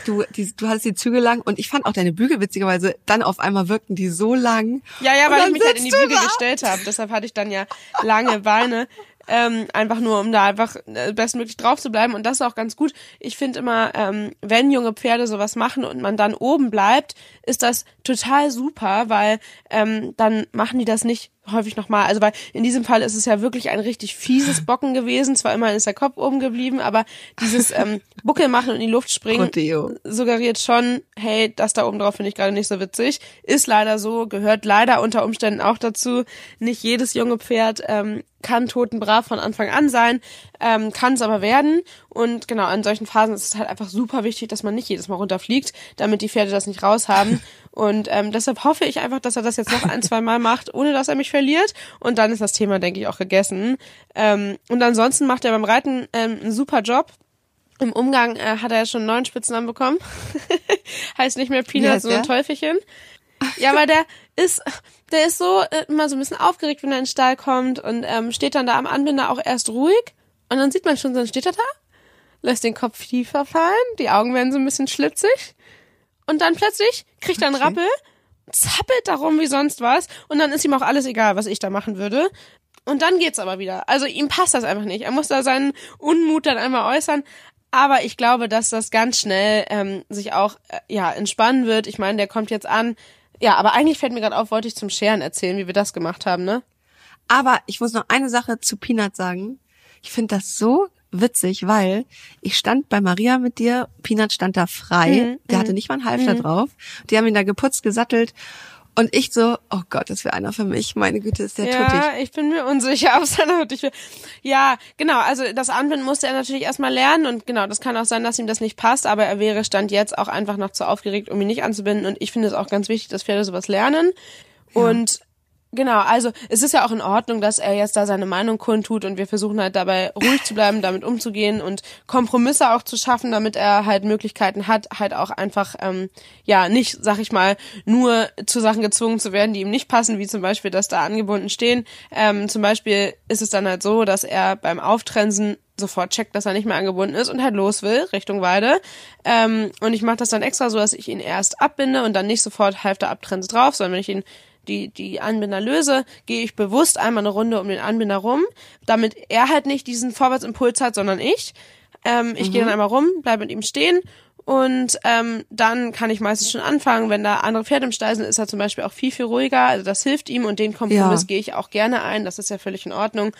du, die, du hattest die Züge lang und ich fand auch deine Bügel witzigerweise, dann auf einmal wirkten die so lang. Ja, ja, weil ich mich halt in die Bügel da. gestellt habe. Deshalb hatte ich dann ja lange Beine ähm, einfach nur, um da einfach äh, bestmöglich drauf zu bleiben. Und das ist auch ganz gut. Ich finde immer, ähm, wenn junge Pferde sowas machen und man dann oben bleibt, ist das total super, weil ähm, dann machen die das nicht häufig nochmal. Also weil in diesem Fall ist es ja wirklich ein richtig fieses Bocken gewesen. Zwar immerhin ist der Kopf oben geblieben, aber dieses ähm, Buckel machen und in die Luft springen Rodeo. suggeriert schon, hey, das da oben drauf finde ich gerade nicht so witzig. Ist leider so, gehört leider unter Umständen auch dazu. Nicht jedes junge Pferd ähm, kann totenbrav von Anfang an sein, ähm, kann es aber werden. Und genau, an solchen Phasen ist es halt einfach super wichtig, dass man nicht jedes Mal runterfliegt, damit die Pferde das nicht raushaben. Und ähm, deshalb hoffe ich einfach, dass er das jetzt noch ein, zwei Mal macht, ohne dass er mich verliert. Und dann ist das Thema, denke ich, auch gegessen. Ähm, und ansonsten macht er beim Reiten ähm, einen super Job. Im Umgang äh, hat er ja schon neuen Spitznamen bekommen. heißt nicht mehr Peanut, sondern Teufelchen. Ja, weil der ist, der ist so äh, immer so ein bisschen aufgeregt, wenn er in den Stall kommt und ähm, steht dann da am Anbinder auch erst ruhig. Und dann sieht man schon, dann steht er da, lässt den Kopf tiefer fallen, die Augen werden so ein bisschen schlitzig. Und dann plötzlich kriegt er einen Rappel, zappelt darum wie sonst was und dann ist ihm auch alles egal, was ich da machen würde. Und dann geht's aber wieder. Also ihm passt das einfach nicht. Er muss da seinen Unmut dann einmal äußern. Aber ich glaube, dass das ganz schnell ähm, sich auch äh, ja entspannen wird. Ich meine, der kommt jetzt an. Ja, aber eigentlich fällt mir gerade auf, wollte ich zum Scheren erzählen, wie wir das gemacht haben, ne? Aber ich muss noch eine Sache zu Peanut sagen. Ich finde das so witzig, weil ich stand bei Maria mit dir, Peanut stand da frei, mhm. der hatte mhm. nicht mal einen Halfter mhm. drauf. Die haben ihn da geputzt, gesattelt und ich so, oh Gott, das wäre einer für mich. Meine Güte, ist der ja, tuttig. Ja, ich bin mir unsicher, ob seiner tuttig wäre. Ja, genau. Also das Anbinden musste er natürlich erstmal lernen und genau, das kann auch sein, dass ihm das nicht passt, aber er wäre stand jetzt auch einfach noch zu aufgeregt, um ihn nicht anzubinden. Und ich finde es auch ganz wichtig, dass Pferde sowas lernen. Ja. Und Genau, also es ist ja auch in Ordnung, dass er jetzt da seine Meinung kundtut und wir versuchen halt dabei ruhig zu bleiben, damit umzugehen und Kompromisse auch zu schaffen, damit er halt Möglichkeiten hat, halt auch einfach ähm, ja nicht, sag ich mal, nur zu Sachen gezwungen zu werden, die ihm nicht passen, wie zum Beispiel, dass da angebunden stehen. Ähm, zum Beispiel ist es dann halt so, dass er beim Auftrensen sofort checkt, dass er nicht mehr angebunden ist und halt los will, Richtung Weide. Ähm, und ich mache das dann extra so, dass ich ihn erst abbinde und dann nicht sofort halb der Abtrense drauf, sondern wenn ich ihn die, die Anbinder löse, gehe ich bewusst einmal eine Runde um den Anbinder rum, damit er halt nicht diesen Vorwärtsimpuls hat, sondern ich. Ähm, ich mhm. gehe dann einmal rum, bleibe mit ihm stehen und ähm, dann kann ich meistens schon anfangen, wenn da andere Pferde im Stall sind, ist er zum Beispiel auch viel, viel ruhiger. Also das hilft ihm und den Kompromiss ja. gehe ich auch gerne ein. Das ist ja völlig in Ordnung.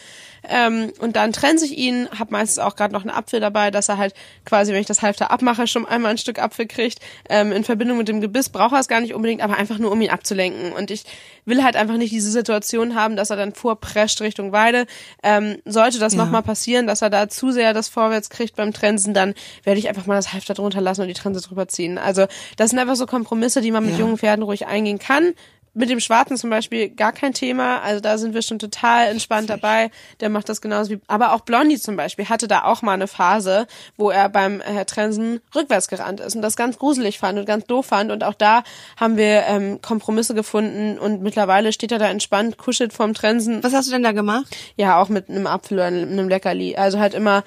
Ähm, und dann trense ich ihn, habe meistens auch gerade noch einen Apfel dabei, dass er halt quasi, wenn ich das Halfter abmache, schon einmal ein Stück Apfel kriegt. Ähm, in Verbindung mit dem Gebiss braucht er es gar nicht unbedingt, aber einfach nur, um ihn abzulenken. Und ich will halt einfach nicht diese Situation haben, dass er dann vorprescht Richtung Weide. Ähm, sollte das ja. nochmal passieren, dass er da zu sehr das Vorwärts kriegt beim Trensen, dann werde ich einfach mal das Halfter drunter lassen und die Trense drüber ziehen. Also das sind einfach so Kompromisse, die man mit ja. jungen Pferden ruhig eingehen kann mit dem Schwarzen zum Beispiel gar kein Thema. Also da sind wir schon total entspannt dabei. Der macht das genauso wie. Aber auch Blondie zum Beispiel hatte da auch mal eine Phase, wo er beim Herr Trensen rückwärts gerannt ist und das ganz gruselig fand und ganz doof fand. Und auch da haben wir ähm, Kompromisse gefunden und mittlerweile steht er da entspannt, kuschelt vorm Trensen. Was hast du denn da gemacht? Ja, auch mit einem Apfel oder einem Leckerli. Also halt immer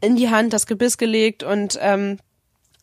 in die Hand das Gebiss gelegt und ähm,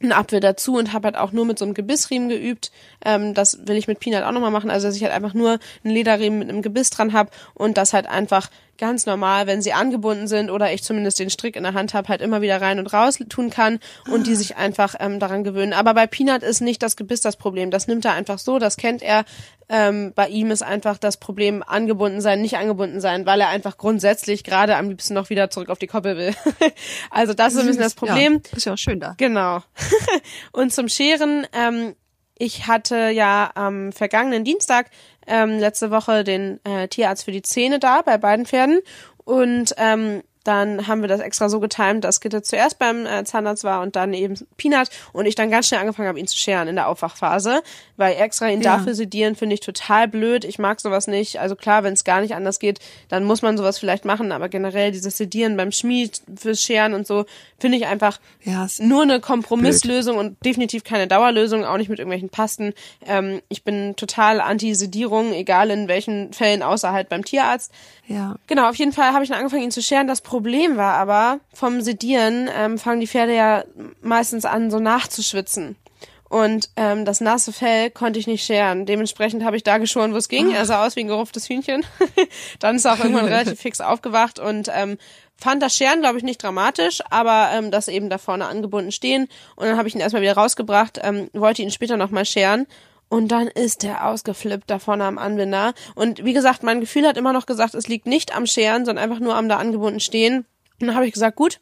einen Apfel dazu und habe halt auch nur mit so einem Gebissriemen geübt. Ähm, das will ich mit Peanut auch nochmal machen. Also dass ich halt einfach nur einen Lederriemen mit einem Gebiss dran habe und das halt einfach ganz normal, wenn sie angebunden sind oder ich zumindest den Strick in der Hand habe, halt immer wieder rein und raus tun kann und die sich einfach ähm, daran gewöhnen. Aber bei Peanut ist nicht das Gebiss das Problem. Das nimmt er einfach so, das kennt er. Ähm, bei ihm ist einfach das Problem angebunden sein, nicht angebunden sein, weil er einfach grundsätzlich gerade am liebsten noch wieder zurück auf die Koppel will. also das ist ein bisschen das Problem. Ja, ist ja auch schön da. Genau. und zum Scheren, ähm, ich hatte ja am vergangenen Dienstag ähm, letzte Woche den äh, Tierarzt für die Zähne da bei beiden Pferden. Und ähm, dann haben wir das extra so getimt, dass Gitte zuerst beim äh, Zahnarzt war und dann eben Peanut und ich dann ganz schnell angefangen habe, ihn zu scheren in der Aufwachphase, weil extra ihn ja. dafür sedieren finde ich total blöd. Ich mag sowas nicht. Also klar, wenn es gar nicht anders geht, dann muss man sowas vielleicht machen, aber generell dieses Sedieren beim Schmied fürs Scheren und so finde ich einfach ja, nur eine Kompromisslösung blöd. und definitiv keine Dauerlösung, auch nicht mit irgendwelchen Pasten. Ähm, ich bin total anti-Sedierung, egal in welchen Fällen, außer halt beim Tierarzt. Ja. Genau, auf jeden Fall habe ich dann angefangen, ihn zu scheren. Das Problem war aber, vom Sedieren ähm, fangen die Pferde ja meistens an, so nachzuschwitzen. Und ähm, das nasse Fell konnte ich nicht scheren. Dementsprechend habe ich da geschoren, wo es ging. Er sah aus wie ein gerupftes Hühnchen. dann ist er auch irgendwann relativ fix aufgewacht und ähm, fand das Scheren, glaube ich, nicht dramatisch, aber ähm, das eben da vorne angebunden stehen. Und dann habe ich ihn erstmal wieder rausgebracht, ähm, wollte ihn später nochmal scheren. Und dann ist der ausgeflippt da vorne am Anbinder. Und wie gesagt, mein Gefühl hat immer noch gesagt, es liegt nicht am Scheren, sondern einfach nur am da angebunden stehen. Und dann habe ich gesagt, gut,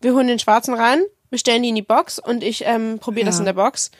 wir holen den Schwarzen rein, wir stellen die in die Box und ich ähm, probiere ja. das in der Box.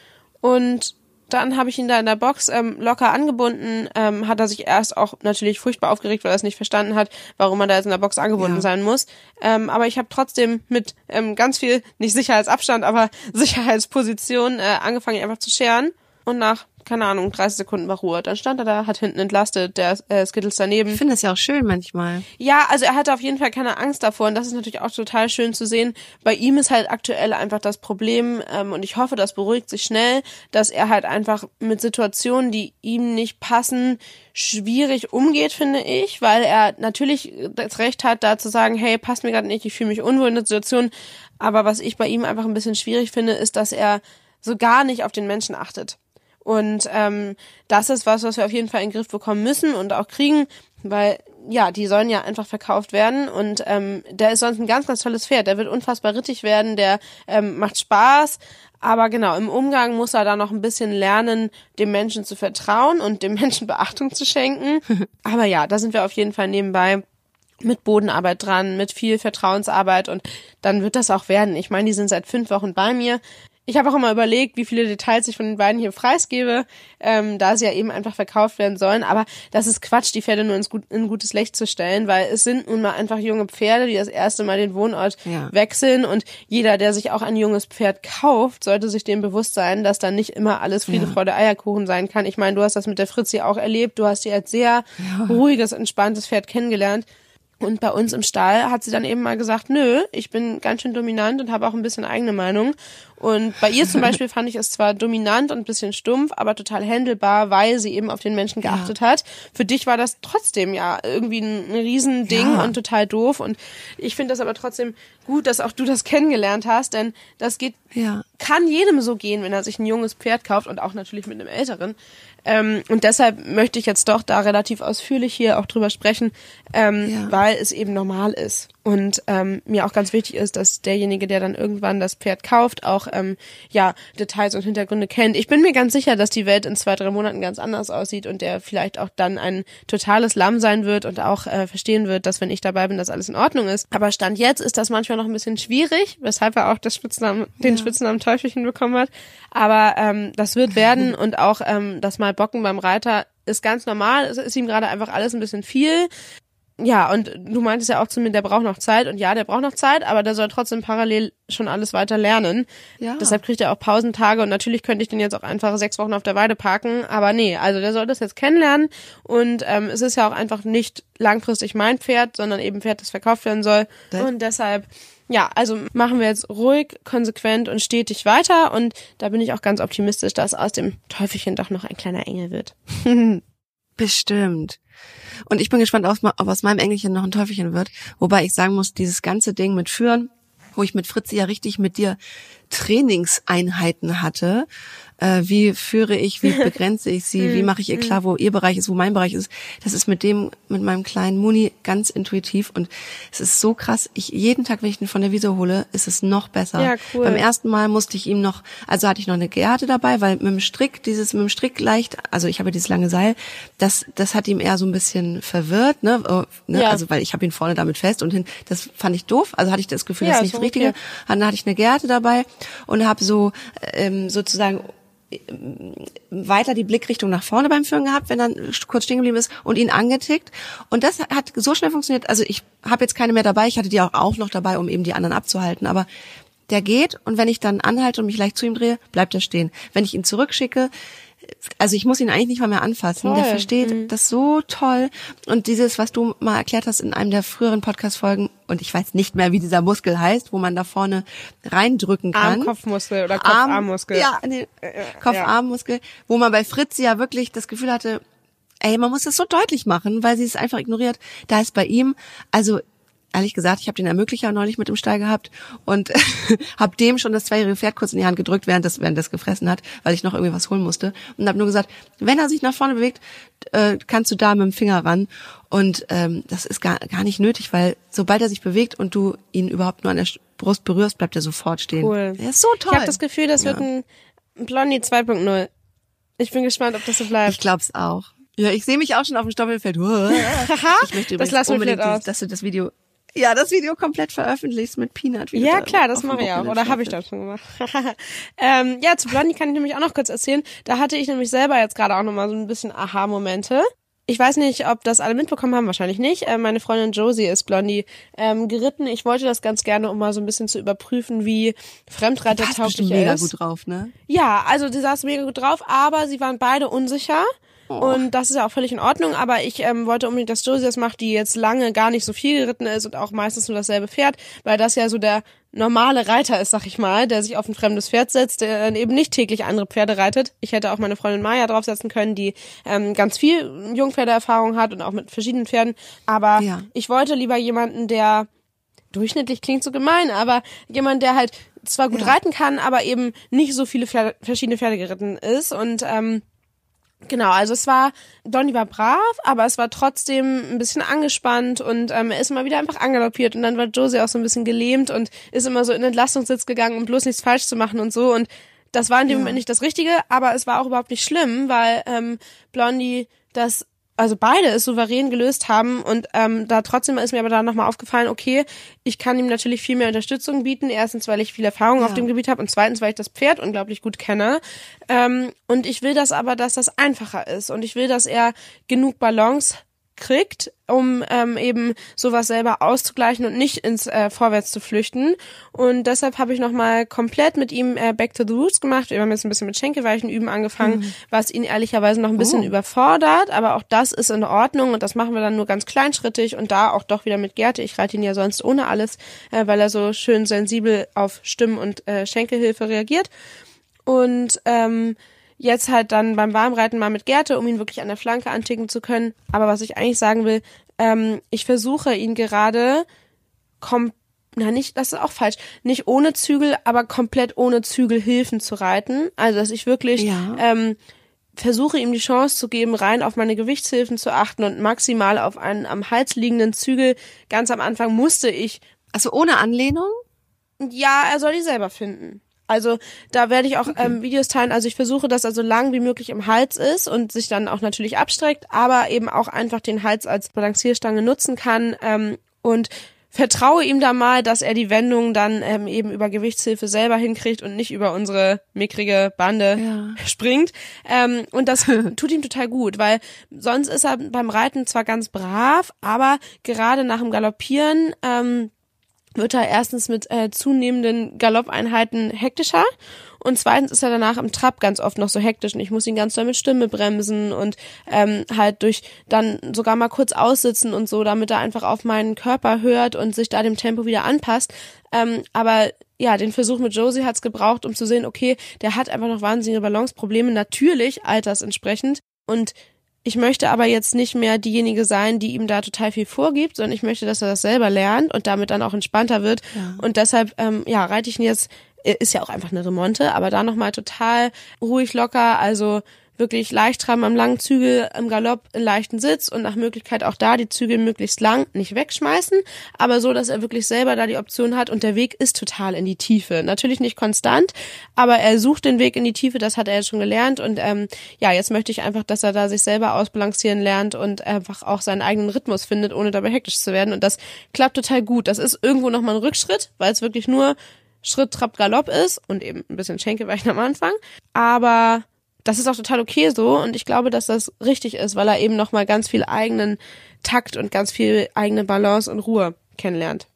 Und dann habe ich ihn da in der Box ähm, locker angebunden. Ähm, hat er sich erst auch natürlich furchtbar aufgeregt, weil er es nicht verstanden hat, warum man da jetzt in der Box angebunden ja. sein muss. Ähm, aber ich habe trotzdem mit ähm, ganz viel, nicht Sicherheitsabstand, aber Sicherheitsposition äh, angefangen, ihn einfach zu scheren und nach keine Ahnung, 30 Sekunden war Ruhe. Dann stand er da, hat hinten entlastet, der äh, Skittles daneben. Ich finde das ja auch schön manchmal. Ja, also er hatte auf jeden Fall keine Angst davor und das ist natürlich auch total schön zu sehen. Bei ihm ist halt aktuell einfach das Problem ähm, und ich hoffe, das beruhigt sich schnell, dass er halt einfach mit Situationen, die ihm nicht passen, schwierig umgeht, finde ich, weil er natürlich das Recht hat, da zu sagen, hey, passt mir gerade nicht, ich fühle mich unwohl in der Situation. Aber was ich bei ihm einfach ein bisschen schwierig finde, ist, dass er so gar nicht auf den Menschen achtet. Und ähm, das ist was, was wir auf jeden Fall in den Griff bekommen müssen und auch kriegen, weil ja, die sollen ja einfach verkauft werden und ähm, der ist sonst ein ganz, ganz tolles Pferd. Der wird unfassbar rittig werden, der ähm, macht Spaß, aber genau, im Umgang muss er da noch ein bisschen lernen, dem Menschen zu vertrauen und dem Menschen Beachtung zu schenken. aber ja, da sind wir auf jeden Fall nebenbei mit Bodenarbeit dran, mit viel Vertrauensarbeit und dann wird das auch werden. Ich meine, die sind seit fünf Wochen bei mir. Ich habe auch immer überlegt, wie viele Details ich von den beiden hier preisgebe, ähm, da sie ja eben einfach verkauft werden sollen. Aber das ist Quatsch, die Pferde nur ins gut, in gutes Licht zu stellen, weil es sind nun mal einfach junge Pferde, die das erste Mal den Wohnort ja. wechseln. Und jeder, der sich auch ein junges Pferd kauft, sollte sich dem bewusst sein, dass da nicht immer alles Friede, ja. Freude, Eierkuchen sein kann. Ich meine, du hast das mit der Fritzi auch erlebt. Du hast sie als sehr ja. ruhiges, entspanntes Pferd kennengelernt. Und bei uns im Stall hat sie dann eben mal gesagt, nö, ich bin ganz schön dominant und habe auch ein bisschen eigene Meinung. Und bei ihr zum Beispiel fand ich es zwar dominant und ein bisschen stumpf, aber total handelbar, weil sie eben auf den Menschen geachtet ja. hat. Für dich war das trotzdem ja irgendwie ein, Riesending ja. und total doof. Und ich finde das aber trotzdem gut, dass auch du das kennengelernt hast, denn das geht, ja. kann jedem so gehen, wenn er sich ein junges Pferd kauft und auch natürlich mit einem älteren. Ähm, und deshalb möchte ich jetzt doch da relativ ausführlich hier auch drüber sprechen, ähm, weil es eben normal ist. Und ähm, mir auch ganz wichtig ist, dass derjenige, der dann irgendwann das Pferd kauft, auch ähm, ja Details und Hintergründe kennt. Ich bin mir ganz sicher, dass die Welt in zwei, drei Monaten ganz anders aussieht und der vielleicht auch dann ein totales Lamm sein wird und auch äh, verstehen wird, dass wenn ich dabei bin, dass alles in Ordnung ist. Aber Stand jetzt ist das manchmal noch ein bisschen schwierig, weshalb er auch das Spitznamen, den ja. Spitznamen Teufelchen bekommen hat. Aber ähm, das wird werden und auch ähm, das mal Bocken beim Reiter ist ganz normal. Es ist ihm gerade einfach alles ein bisschen viel ja, und du meintest ja auch zu mir, der braucht noch Zeit. Und ja, der braucht noch Zeit, aber der soll trotzdem parallel schon alles weiter lernen. Ja. Deshalb kriegt er auch Pausentage. Und natürlich könnte ich den jetzt auch einfach sechs Wochen auf der Weide parken. Aber nee, also der soll das jetzt kennenlernen. Und ähm, es ist ja auch einfach nicht langfristig mein Pferd, sondern eben Pferd, das verkauft werden soll. Das? Und deshalb, ja, also machen wir jetzt ruhig, konsequent und stetig weiter. Und da bin ich auch ganz optimistisch, dass aus dem Teufelchen doch noch ein kleiner Engel wird. Bestimmt. Und ich bin gespannt, ob, aus meinem Engelchen noch ein Teufelchen wird. Wobei ich sagen muss, dieses ganze Ding mit Führen, wo ich mit Fritzi ja richtig mit dir Trainingseinheiten hatte, äh, wie führe ich, wie begrenze ich sie, wie hm, mache ich ihr hm. klar, wo ihr Bereich ist, wo mein Bereich ist. Das ist mit dem, mit meinem kleinen Muni ganz intuitiv und es ist so krass. Ich jeden Tag, wenn ich ihn von der Wiese hole, ist es noch besser. Ja, cool. Beim ersten Mal musste ich ihm noch, also hatte ich noch eine Gerte dabei, weil mit dem Strick, dieses mit dem Strick leicht, also ich habe dieses lange Seil, das, das hat ihm eher so ein bisschen verwirrt, ne? Oh, ne? Ja. Also weil ich habe ihn vorne damit fest und hin, das fand ich doof. Also hatte ich das Gefühl, ja, das ist nicht das Richtige. Okay. Dann hatte ich eine Gerte dabei und habe so ähm, sozusagen weiter die Blickrichtung nach vorne beim Führen gehabt, wenn er kurz stehen geblieben ist und ihn angetickt. Und das hat so schnell funktioniert. Also ich habe jetzt keine mehr dabei. Ich hatte die auch, auch noch dabei, um eben die anderen abzuhalten. Aber der geht und wenn ich dann anhalte und mich leicht zu ihm drehe, bleibt er stehen. Wenn ich ihn zurückschicke, also ich muss ihn eigentlich nicht mal mehr anfassen. Toll. Der versteht mhm. das so toll. Und dieses, was du mal erklärt hast in einem der früheren Podcast-Folgen, und ich weiß nicht mehr, wie dieser Muskel heißt, wo man da vorne reindrücken kann. Arm-Kopfmuskel oder Kopf-Arm-Muskel. Ja, nee, Kopf-Arm-Muskel, wo man bei Fritz ja wirklich das Gefühl hatte, ey, man muss das so deutlich machen, weil sie es einfach ignoriert. Da ist bei ihm, also ehrlich gesagt, ich habe den Ermöglicher neulich mit im Stall gehabt und habe dem schon das zweijährige Pferd kurz in die Hand gedrückt, während das, während das gefressen hat, weil ich noch irgendwie was holen musste. Und habe nur gesagt, wenn er sich nach vorne bewegt, äh, kannst du da mit dem Finger ran. Und ähm, das ist gar, gar nicht nötig, weil sobald er sich bewegt und du ihn überhaupt nur an der Brust berührst, bleibt er sofort stehen. Cool. Er ist so toll. Ich habe das Gefühl, das ja. wird ein Blondie 2.0. Ich bin gespannt, ob das so bleibt. Ich glaub's auch. Ja, ich sehe mich auch schon auf dem Stoppelfeld. ich möchte übrigens das unbedingt, dass du das Video ja, das Video komplett veröffentlicht mit Peanut. Wie ja, klar, das mache ich auch. Oder habe ich das schon gemacht. ähm, ja, zu Blondie kann ich nämlich auch noch kurz erzählen. Da hatte ich nämlich selber jetzt gerade auch nochmal so ein bisschen Aha-Momente. Ich weiß nicht, ob das alle mitbekommen haben, wahrscheinlich nicht. Äh, meine Freundin Josie ist Blondie ähm, geritten. Ich wollte das ganz gerne, um mal so ein bisschen zu überprüfen, wie Fremdreitertauglich er ist. mega gut drauf, ne? Ja, also sie saß mega gut drauf, aber sie waren beide unsicher. Oh. Und das ist ja auch völlig in Ordnung, aber ich ähm, wollte unbedingt, dass Josie das macht, die jetzt lange gar nicht so viel geritten ist und auch meistens nur dasselbe Pferd, weil das ja so der normale Reiter ist, sag ich mal, der sich auf ein fremdes Pferd setzt, der dann eben nicht täglich andere Pferde reitet. Ich hätte auch meine Freundin Maya draufsetzen können, die ähm, ganz viel Jungpferdeerfahrung hat und auch mit verschiedenen Pferden. Aber ja. ich wollte lieber jemanden, der durchschnittlich klingt so gemein, aber jemand, der halt zwar gut ja. reiten kann, aber eben nicht so viele Pferde, verschiedene Pferde geritten ist und ähm, Genau, also es war, Donny war brav, aber es war trotzdem ein bisschen angespannt und ähm, er ist mal wieder einfach angaloppiert und dann war Josie auch so ein bisschen gelähmt und ist immer so in den Entlastungssitz gegangen, um bloß nichts falsch zu machen und so und das war in dem ja. Moment nicht das Richtige, aber es war auch überhaupt nicht schlimm, weil ähm, Blondie das also beide es souverän gelöst haben und ähm, da trotzdem ist mir aber dann nochmal aufgefallen, okay, ich kann ihm natürlich viel mehr Unterstützung bieten. Erstens, weil ich viel Erfahrung ja. auf dem Gebiet habe und zweitens, weil ich das Pferd unglaublich gut kenne. Ähm, und ich will das aber, dass das einfacher ist und ich will, dass er genug Balance kriegt, um ähm, eben sowas selber auszugleichen und nicht ins äh, Vorwärts zu flüchten. Und deshalb habe ich nochmal komplett mit ihm äh, Back to the Roots gemacht. Wir haben jetzt ein bisschen mit Schenkelweichen üben angefangen, mhm. was ihn ehrlicherweise noch ein bisschen oh. überfordert. Aber auch das ist in Ordnung und das machen wir dann nur ganz kleinschrittig und da auch doch wieder mit Gerte. Ich reite ihn ja sonst ohne alles, äh, weil er so schön sensibel auf Stimmen- und äh, Schenkelhilfe reagiert. Und ähm, Jetzt halt dann beim Warmreiten mal mit Gerte, um ihn wirklich an der Flanke anticken zu können. Aber was ich eigentlich sagen will, ähm, ich versuche ihn gerade kom na nicht, das ist auch falsch, nicht ohne Zügel, aber komplett ohne Zügelhilfen zu reiten. Also dass ich wirklich ja. ähm, versuche ihm die Chance zu geben, rein auf meine Gewichtshilfen zu achten und maximal auf einen am Hals liegenden Zügel. Ganz am Anfang musste ich. Also ohne Anlehnung? Ja, er soll die selber finden. Also da werde ich auch ähm, Videos teilen. Also ich versuche, dass er so lang wie möglich im Hals ist und sich dann auch natürlich abstreckt, aber eben auch einfach den Hals als Balancierstange nutzen kann. Ähm, und vertraue ihm da mal, dass er die Wendung dann ähm, eben über Gewichtshilfe selber hinkriegt und nicht über unsere mickrige Bande ja. springt. Ähm, und das tut ihm total gut, weil sonst ist er beim Reiten zwar ganz brav, aber gerade nach dem Galoppieren ähm, wird er erstens mit äh, zunehmenden Galoppeinheiten hektischer und zweitens ist er danach im Trab ganz oft noch so hektisch und ich muss ihn ganz doll mit Stimme bremsen und ähm, halt durch dann sogar mal kurz aussitzen und so, damit er einfach auf meinen Körper hört und sich da dem Tempo wieder anpasst. Ähm, aber ja, den Versuch mit Josie hat's gebraucht, um zu sehen, okay, der hat einfach noch wahnsinnige Balanceprobleme, natürlich altersentsprechend und ich möchte aber jetzt nicht mehr diejenige sein, die ihm da total viel vorgibt, sondern ich möchte, dass er das selber lernt und damit dann auch entspannter wird. Ja. Und deshalb, ähm, ja, reite ich ihn jetzt ist ja auch einfach eine Remonte, aber da nochmal total ruhig locker, also wirklich leicht treiben am langen Zügel im Galopp in leichten Sitz und nach Möglichkeit auch da die Zügel möglichst lang nicht wegschmeißen, aber so, dass er wirklich selber da die Option hat und der Weg ist total in die Tiefe. Natürlich nicht konstant, aber er sucht den Weg in die Tiefe, das hat er jetzt schon gelernt und ähm, ja, jetzt möchte ich einfach, dass er da sich selber ausbalancieren lernt und einfach auch seinen eigenen Rhythmus findet, ohne dabei hektisch zu werden und das klappt total gut. Das ist irgendwo nochmal ein Rückschritt, weil es wirklich nur Schritt, Trab, Galopp ist und eben ein bisschen Schenkelweichen am Anfang. Aber das ist auch total okay so und ich glaube, dass das richtig ist, weil er eben nochmal ganz viel eigenen Takt und ganz viel eigene Balance und Ruhe kennenlernt.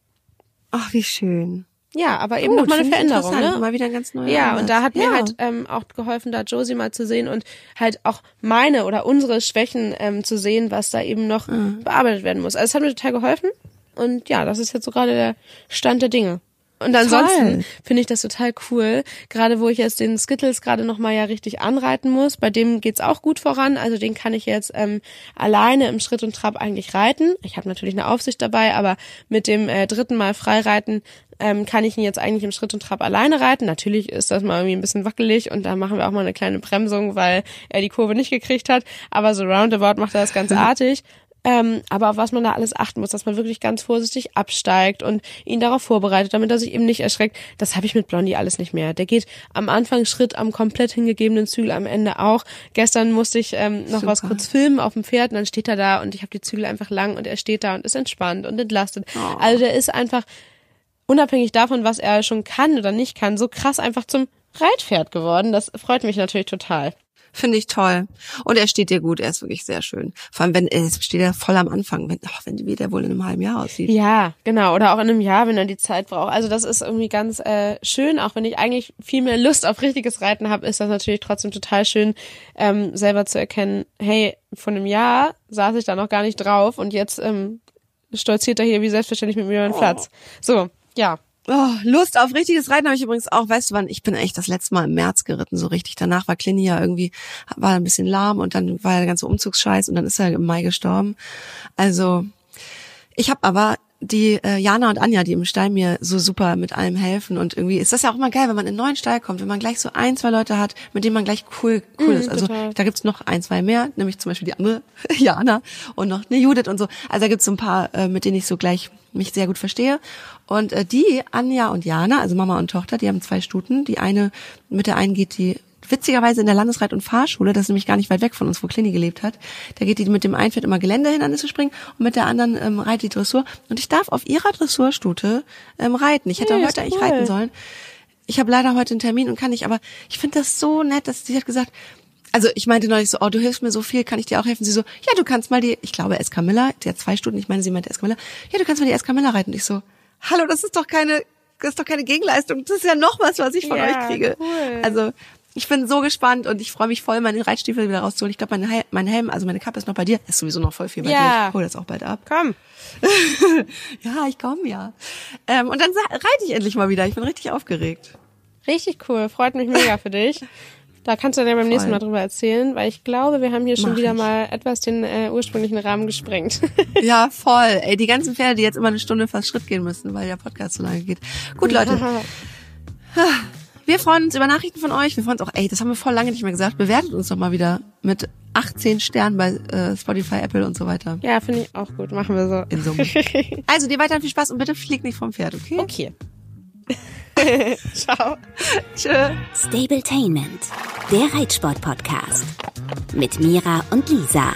Ach, wie schön. Ja, aber eben nochmal eine Veränderung, ne? Mal wieder ein ganz neuer Ja, Ansatz. und da hat ja. mir halt ähm, auch geholfen, da Josie mal zu sehen und halt auch meine oder unsere Schwächen ähm, zu sehen, was da eben noch mhm. bearbeitet werden muss. Also es hat mir total geholfen und ja, das ist jetzt so gerade der Stand der Dinge. Und ansonsten finde ich das total cool, gerade wo ich jetzt den Skittles gerade noch mal ja richtig anreiten muss. Bei dem geht's auch gut voran, also den kann ich jetzt ähm, alleine im Schritt und Trab eigentlich reiten. Ich habe natürlich eine Aufsicht dabei, aber mit dem äh, dritten Mal freireiten ähm, kann ich ihn jetzt eigentlich im Schritt und Trab alleine reiten. Natürlich ist das mal irgendwie ein bisschen wackelig und da machen wir auch mal eine kleine Bremsung, weil er die Kurve nicht gekriegt hat. Aber so roundabout macht er das ganz artig. Ähm, aber auf was man da alles achten muss, dass man wirklich ganz vorsichtig absteigt und ihn darauf vorbereitet, damit er sich eben nicht erschreckt. Das habe ich mit Blondie alles nicht mehr. Der geht am Anfang Schritt am komplett hingegebenen Zügel, am Ende auch. Gestern musste ich ähm, noch Super. was kurz filmen auf dem Pferd und dann steht er da und ich habe die Zügel einfach lang und er steht da und ist entspannt und entlastet. Oh. Also der ist einfach unabhängig davon, was er schon kann oder nicht kann, so krass einfach zum Reitpferd geworden. Das freut mich natürlich total. Finde ich toll. Und er steht dir gut, er ist wirklich sehr schön. Vor allem, wenn er steht er voll am Anfang, wenn, ach, wenn wie der wohl in einem halben Jahr aussieht. Ja, genau. Oder auch in einem Jahr, wenn er die Zeit braucht. Also das ist irgendwie ganz äh, schön, auch wenn ich eigentlich viel mehr Lust auf richtiges Reiten habe, ist das natürlich trotzdem total schön, ähm, selber zu erkennen, hey, von einem Jahr saß ich da noch gar nicht drauf und jetzt ähm, stolziert er hier wie selbstverständlich mit mir über den oh. Platz. So, ja, Oh, Lust auf richtiges Reiten habe ich übrigens auch. Weißt du wann? Ich bin echt das letzte Mal im März geritten, so richtig. Danach war Clini ja irgendwie, war ein bisschen lahm und dann war der ganze Umzugsscheiß und dann ist er im Mai gestorben. Also, ich habe aber die äh, Jana und Anja, die im Stall mir so super mit allem helfen und irgendwie ist das ja auch mal geil, wenn man in einen neuen Stall kommt, wenn man gleich so ein, zwei Leute hat, mit denen man gleich cool cool mm, ist. Also total. da gibt's noch ein, zwei mehr, nämlich zum Beispiel die andere Jana und noch eine Judith und so. Also da gibt's so ein paar, äh, mit denen ich so gleich mich sehr gut verstehe. Und äh, die, Anja und Jana, also Mama und Tochter, die haben zwei Stuten. Die eine, mit der einen geht die witzigerweise in der Landesreit- und Fahrschule, das ist nämlich gar nicht weit weg von uns, wo Clini gelebt hat. Da geht die mit dem einen Pferd immer Geländehindernis zu springen und mit der anderen ähm, reitet die Dressur. Und ich darf auf ihrer Dressurstute ähm, reiten. Ich hätte hey, heute eigentlich reiten sollen. Ich habe leider heute einen Termin und kann nicht, aber ich finde das so nett, dass sie hat gesagt, also ich meinte neulich so, oh, du hilfst mir so viel, kann ich dir auch helfen? Sie so, ja, du kannst mal die, ich glaube Escamilla, die hat zwei Stunden, ich meine, sie meinte Escamilla, ja, du kannst mal die Escamilla reiten. Und ich so, hallo, das ist doch keine, das ist doch keine Gegenleistung, das ist ja noch was, was ich von ja, euch kriege. Cool. Also ich bin so gespannt und ich freue mich voll, meine Reitstiefel wieder rauszuholen. Ich glaube, mein, Helm, mein Helm, also meine Kappe ist noch bei dir. Ist sowieso noch voll viel bei ja. dir. Ich hole das auch bald ab. Komm. ja, ich komme ja. Ähm, und dann reite ich endlich mal wieder. Ich bin richtig aufgeregt. Richtig cool. Freut mich mega für dich. Da kannst du dann beim voll. nächsten Mal drüber erzählen, weil ich glaube, wir haben hier schon Mach wieder ich. mal etwas den äh, ursprünglichen Rahmen gesprengt. ja, voll. Ey, die ganzen Pferde, die jetzt immer eine Stunde fast Schritt gehen müssen, weil der Podcast so lange geht. Gut, Leute. Wir freuen uns über Nachrichten von euch. Wir freuen uns auch, ey, das haben wir voll lange nicht mehr gesagt. Bewertet uns doch mal wieder mit 18 Sternen bei äh, Spotify, Apple und so weiter. Ja, finde ich auch gut. Machen wir so. In Summe. also dir weiterhin viel Spaß und bitte flieg nicht vom Pferd, okay? Okay. Ciao. Tschö. Stabletainment, der Reitsport-Podcast. Mit Mira und Lisa.